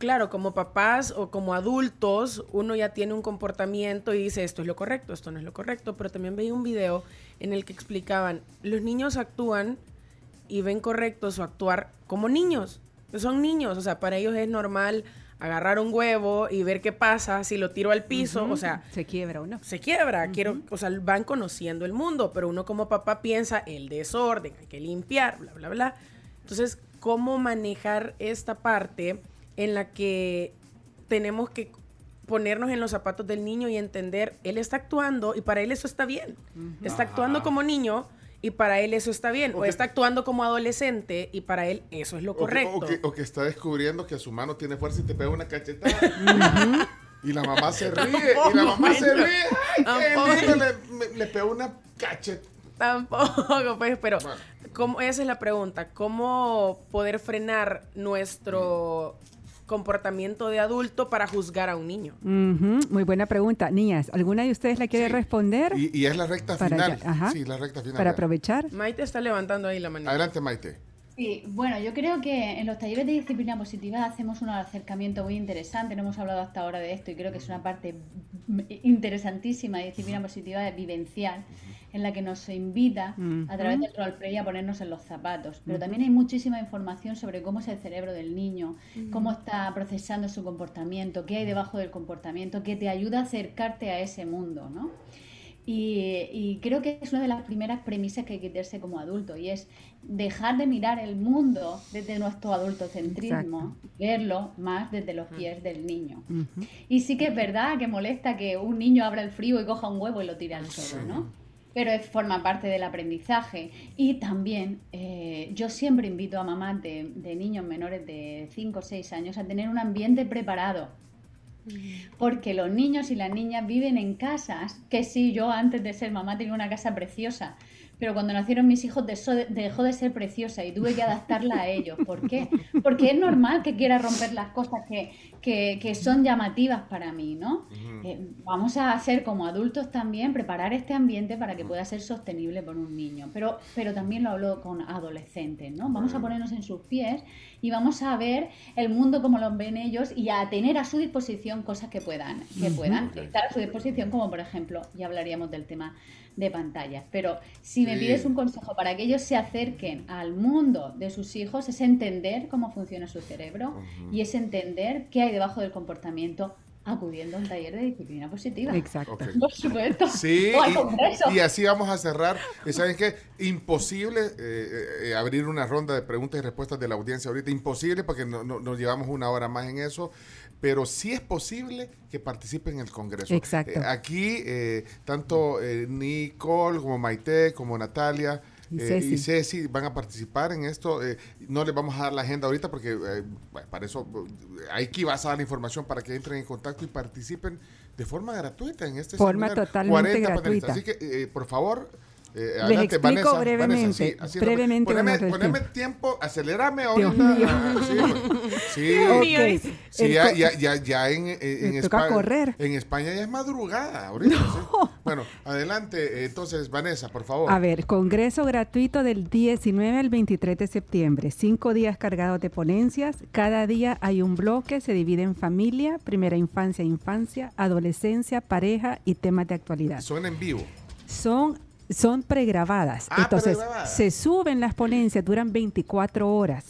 claro, como papás o como adultos, uno ya tiene un comportamiento y dice esto es lo correcto, esto no es lo correcto, pero también veía un video en el que explicaban, los niños actúan y ven correcto su actuar como niños, son niños, o sea, para ellos es normal agarrar un huevo y ver qué pasa si lo tiro al piso, o sea, se quiebra uno. Se quiebra, quiero, o sea, van conociendo el mundo, pero uno como papá piensa el desorden, hay que limpiar, bla bla bla. Entonces, ¿cómo manejar esta parte? En la que tenemos que ponernos en los zapatos del niño y entender, él está actuando y para él eso está bien. Está actuando como niño y para él eso está bien. O, está actuando como adolescente y para él eso es lo correcto. O que, está descubriendo que su mano tiene fuerza y te pega una cachetada. y la mamá se ríe. y la mamá se ríe. Ay, qué Le, le, pegó una cachetada. Tampoco, pues, pero esa es la pregunta. ¿Cómo poder frenar nuestro comportamiento de adulto para juzgar a un niño? Muy buena pregunta. Niñas, ¿alguna de ustedes la quiere responder? Y, es la recta final. Sí, la recta final. Para aprovechar. Maite está levantando ahí la mano. Adelante, Maite. Sí, bueno, yo creo que en los talleres de disciplina positiva hacemos un acercamiento muy interesante. No hemos hablado hasta ahora de esto y creo que es una parte interesantísima de disciplina positiva de vivencial en la que nos invita a través del roleplay a ponernos en los zapatos. Pero también hay muchísima información sobre cómo es el cerebro del niño, cómo está procesando su comportamiento, qué hay debajo del comportamiento, que te ayuda a acercarte a ese mundo, ¿no? Y, creo que es una de las primeras premisas que hay que tenerse como adulto y es dejar de mirar el mundo desde nuestro adultocentrismo, verlo más desde los pies del niño. Y sí que es verdad que molesta que un niño abra el frío y coja un huevo y lo tire al suelo, ¿no? Pero forma parte del aprendizaje. Y también eh, yo siempre invito a mamás de, de, niños menores de 5 o 6 años a tener un ambiente preparado. Porque los niños y las niñas viven en casas que sí, yo antes de ser mamá tenía una casa preciosa, pero cuando nacieron mis hijos dejó de ser preciosa y tuve que adaptarla a ellos. ¿Por qué? Porque es normal que quiera romper las cosas que, que, son llamativas para mí, ¿no? Eh, vamos a hacer como adultos también, preparar este ambiente para que pueda ser sostenible por un niño. Pero, pero también lo hablo con adolescentes, ¿no? Vamos a ponernos en sus pies y vamos a ver el mundo como lo ven ellos y a tener a su disposición cosas que puedan, que puedan estar a su disposición, como por ejemplo, ya hablaríamos del tema de pantallas. Pero si me pides un consejo para que ellos se acerquen al mundo de sus hijos, es entender cómo funciona su cerebro y es entender qué hay debajo del comportamiento acudiendo a un taller de disciplina positiva. Exacto. Por supuesto. Sí, y, así vamos a cerrar. ¿Saben qué? Imposible eh, eh, abrir una ronda de preguntas y respuestas de la audiencia ahorita. Imposible porque no, nos llevamos una hora más en eso pero sí es posible que participen en el Congreso. Exacto. Eh, aquí, eh, tanto eh, Nicole como Maite, como Natalia y Ceci. van a participar en esto. no les vamos a dar la agenda ahorita porque para eso hay que vas a dar la información para que entren en contacto y participen de forma gratuita en este Forma totalmente gratuita. Así que, por favor eh, Les explico brevemente. brevemente poneme, tiempo, acelérame ahorita. Sí, sí, sí ya, ya, ya, en, en, España. correr. En España ya es madrugada ahorita. Bueno, adelante. Entonces, Vanessa, por favor. A ver, congreso gratuito del 19 al 23 de septiembre. Cinco días cargados de ponencias. Cada día hay un bloque, se divide en familia, primera infancia, infancia, adolescencia, pareja y temas de actualidad. Son en vivo. Son son pregrabadas. Ah, Entonces, se suben las ponencias, duran 24 horas.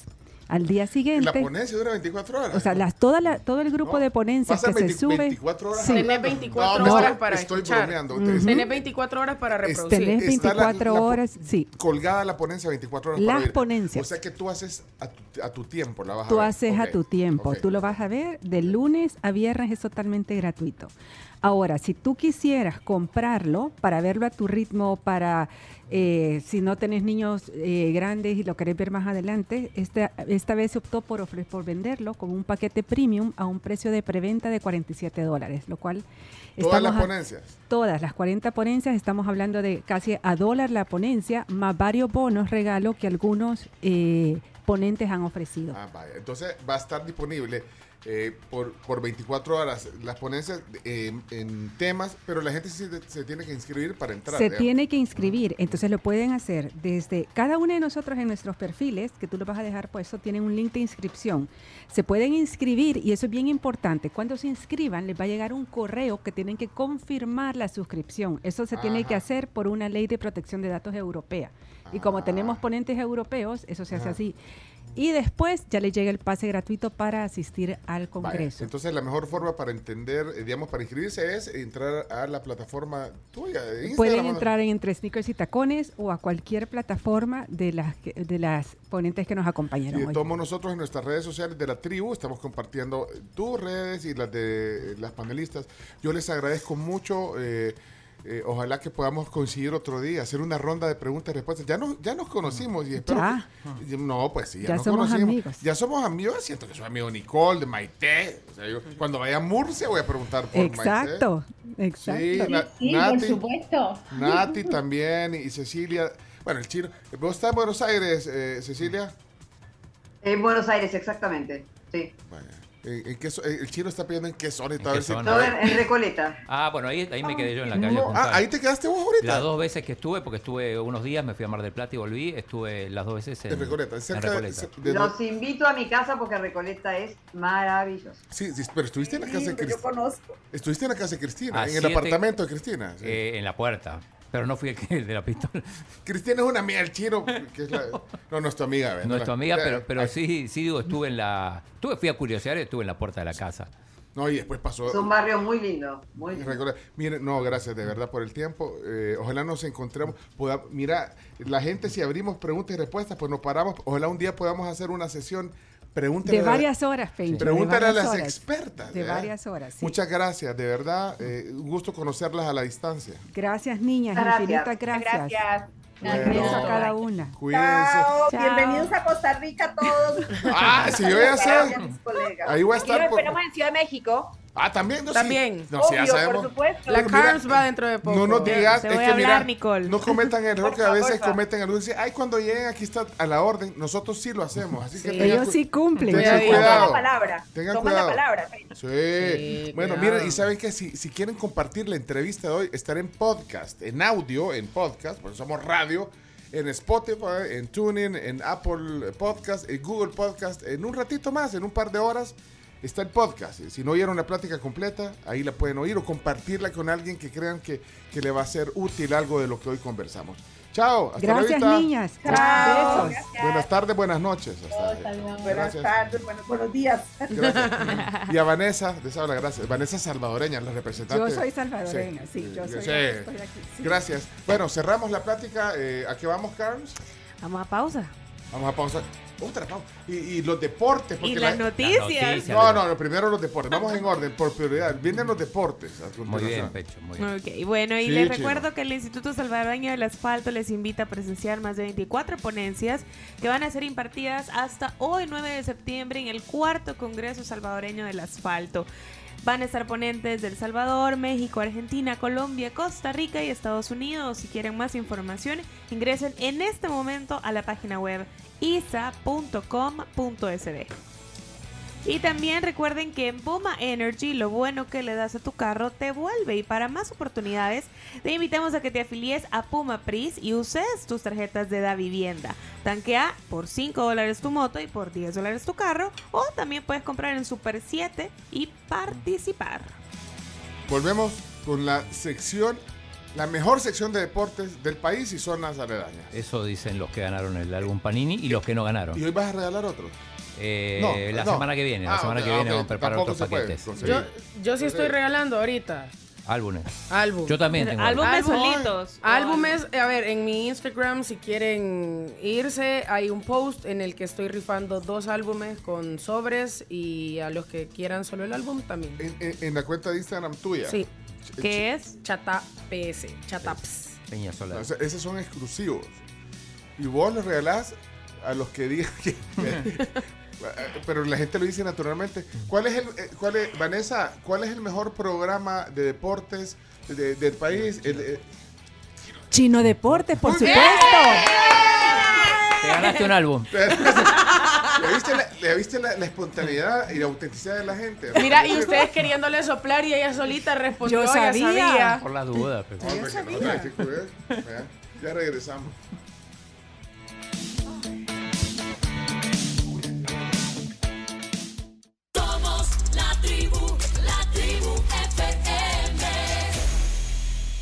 Al día siguiente. La ponencia dura 24 horas. O sea, las, toda la, todo el grupo de ponencias que se sube. 24 horas. Sí. Tenés 24 horas para estoy escuchar. bromeando. Tenés 24 horas para reproducir. Tenés 24 horas, sí. Colgada la ponencia 24 horas. Las ponencias. O sea que tú haces a tu, a tu tiempo, la vas tú a ver. haces a tu tiempo. Tú lo vas a ver de lunes a viernes, es totalmente gratuito. Ahora, si tú quisieras comprarlo para verlo a tu ritmo, para eh, si no tenés niños eh, grandes y lo querés ver más adelante, este, esta vez se optó por, ofre- por venderlo como un paquete premium a un precio de preventa de 47 dólares, lo cual Todas las a- ponencias. Todas las 40 ponencias, estamos hablando de casi a dólar la ponencia, más varios bonos regalo que algunos eh, ponentes han ofrecido. Ah, vaya. Entonces va a estar disponible eh, por, por 24 horas las ponencias eh, en temas, pero la gente se, se tiene que inscribir para entrar. Se digamos. tiene que inscribir, entonces lo pueden hacer desde cada uno de nosotros en nuestros perfiles, que tú lo vas a dejar puesto, tienen un link de inscripción. Se pueden inscribir y eso es bien importante. Cuando se inscriban, les va a llegar un correo que tienen que confirmar la suscripción. Eso se tiene que hacer por una ley de protección de datos europea. Y como tenemos ponentes europeos, eso se hace Ajá. así. Y después ya les llega el pase gratuito para asistir al Vaya, Congreso. Entonces la mejor forma para entender, eh, digamos, para inscribirse es entrar a la plataforma tuya. de Instagram, Pueden entrar en Entre Sneakers y Tacones o a cualquier plataforma de las, de las ponentes que nos Y acompañaron hoy. todos nosotros en nuestras redes sociales de la tribu estamos compartiendo tus redes y las de las panelistas. Yo les agradezco mucho. eh, eh, ojalá que podamos coincidir otro día, hacer una ronda de preguntas y respuestas. Ya nos, ya nos conocimos y espero Ya. que- no, pues sí, ya, Ya nos somos conocimos. amigos. Ya somos amigos. Siento que soy amigo de Nicole, de Maite. O sea, yo, cuando vaya a Murcia voy a preguntar por Exacto, Maite. exacto. Sí, Na- Sí, Nati, por supuesto. Nati también y Cecilia. Bueno, el chino. ¿Vos estás en Buenos Aires, eh, Cecilia? En Buenos Aires, exactamente. Sí. ¿En, en qué zo- eh, el chino está pidiendo en qué zona y ¿En qué zona? Recoleta. Ah, bueno, ahí, ahí me quedé yo en la calle. No, ah, ahí te quedaste vos ahorita. Las dos veces que estuve, porque estuve unos días, me fui a Mar del Plata y volví, estuve las dos veces en, En Recoleta, en cerca de- Recoleta. de- Los invito a mi casa porque Recoleta es maravilloso. Sí, sí, pero estuviste en la casa de yo Cristina. conozco. Estuviste en la casa de Cristina, A en el apartamento de Cristina. sí. Eh, en la puerta, pero no fui el, que- el de la pistola. Cristina es una amiga del chino, que es la, no, no es tu amiga. ¿verdad? No es tu amiga, pero, pero sí, sí digo, estuve en la... Estuve, fui a curiosear y estuve en la puerta de la casa. No, y después pasó. Es un barrio muy lindo. Muy lindo. Recuerda- Miren, no, gracias de verdad por el tiempo. Eh, ojalá nos encontremos. Poda- mira, la gente, si abrimos preguntas y respuestas, pues nos paramos. Ojalá un día podamos hacer una sesión. Pregúntale De a varias horas, Pencho. Pregúntale a las horas. expertas. De ¿verdad? varias horas, sí. Muchas gracias, de verdad. eh, un gusto conocerlas a la distancia. Gracias, niñas. Gracias. Infinitas gracias. Gracias. Un beso a Bueno. cada una. Cuídense. Chao, Chao. bienvenidos a Costa Rica todos. Ah, sí, yo. Gracias, mis colegas. Ahí voy a Y estar. por- esperamos en Ciudad de México. Ah, también. No, sí. También. No, sí, ya Obvio, sabemos. por supuesto. La Carms va dentro de poco. No nos digas, Te es que a hablar, mira, Nicole. no cometan el error que a veces cometen algunos. Dicen, ay, cuando lleguen aquí está a la orden. Nosotros sí lo hacemos. Así que Sí. tengan Ellos sí cumplen. tengan Sí. Toma la cuidado. palabra. Tengan Toma cuidado. la palabra. Sí. Sí, bueno, cuidado. miren, y saben que si, si quieren compartir la entrevista de hoy, estar en podcast, en audio, en podcast, porque somos radio, en Spotify, en TuneIn, en Apple Podcast, en Google Podcast, en un ratito más, en un par de horas. Está el podcast. Si no oyeron la plática completa, ahí la pueden oír o compartirla con alguien que crean que, que le va a ser útil algo de lo que hoy conversamos. Chao. Hasta Gracias, la niñas. Chao. Besos. Buenas tardes, buenas noches. Hasta-. Buenas tardes, buenos, buenos días. Gracias. Y a Vanessa, les habla, gracias. Vanessa salvadoreña, la representante. Yo soy salvadoreña, sí, yo soy- Sí. estoy aquí, sí. Gracias. Bueno, cerramos la plática. Eh, ¿A qué vamos, Carlos? Vamos a pausa. Vamos a pausar. Otra pausa. Y, y los deportes. Y Porque las la- noticias. noticias. No, no, no, primero los deportes. Vamos en orden, por prioridad. Vienen los deportes. a Muy bien, continuación. Pecho, muy bien. Ok, bueno, y Sí, les recuerdo que el Instituto Salvadoreño del Asfalto les invita a presenciar más de 24 ponencias que van a ser impartidas hasta hoy, 9 de septiembre, en el cuarto Congreso Salvadoreño del Asfalto. Van a estar ponentes del Salvador, México, Argentina, Colombia, Costa Rica y Estados Unidos. Si quieren más información, ingresen en este momento a la página web isa.com.sd. Y también recuerden que en Puma Energy lo bueno que le das a tu carro te vuelve y para más oportunidades te invitamos a que te afilies a Puma Pris y uses tus tarjetas de Da Vivienda. Tanquea por 5 dólares tu moto y por 10 dólares tu carro o también puedes comprar en Super 7 y participar. Volvemos con la sección, la mejor sección de deportes del país y zonas aledañas. Eso dicen los que ganaron el álbum Panini y los que no ganaron. ¿Y hoy vas a regalar otro? Eh, No, la no. semana que viene, la Ah, semana que viene vamos a preparar Tampoco otros paquetes. Yo, yo sí estoy regalando ahorita Álbumes. álbum. Yo también tengo. Álbumes Álbum. solitos. Álbumes, a ver, en mi Instagram, si quieren irse, hay un post en el que estoy rifando dos álbumes con sobres y a los que quieran solo el álbum también. En, en- en la cuenta de Instagram tuya. Sí, Ch- ¿Qué es? Chata PS, Chataps. Peña O Solar. sea, esos son exclusivos. Y vos los regalás a los que digan que... pero la gente lo dice naturalmente. ¿Cuál es el, eh, cuál es, Vanessa, cuál es el mejor programa de deportes de- del país? El, eh, Chino Deportes, por Muy bien. supuesto. Te ganaste un álbum. ¿Le viste, la, espontaneidad y la autenticidad de la gente? Mira, y ustedes queriéndole soplar y ella solita respondió. Yo sabía. Ya. Por la duda. Pues. Pues, sabía. Pues, ya regresamos. Somos la tribu.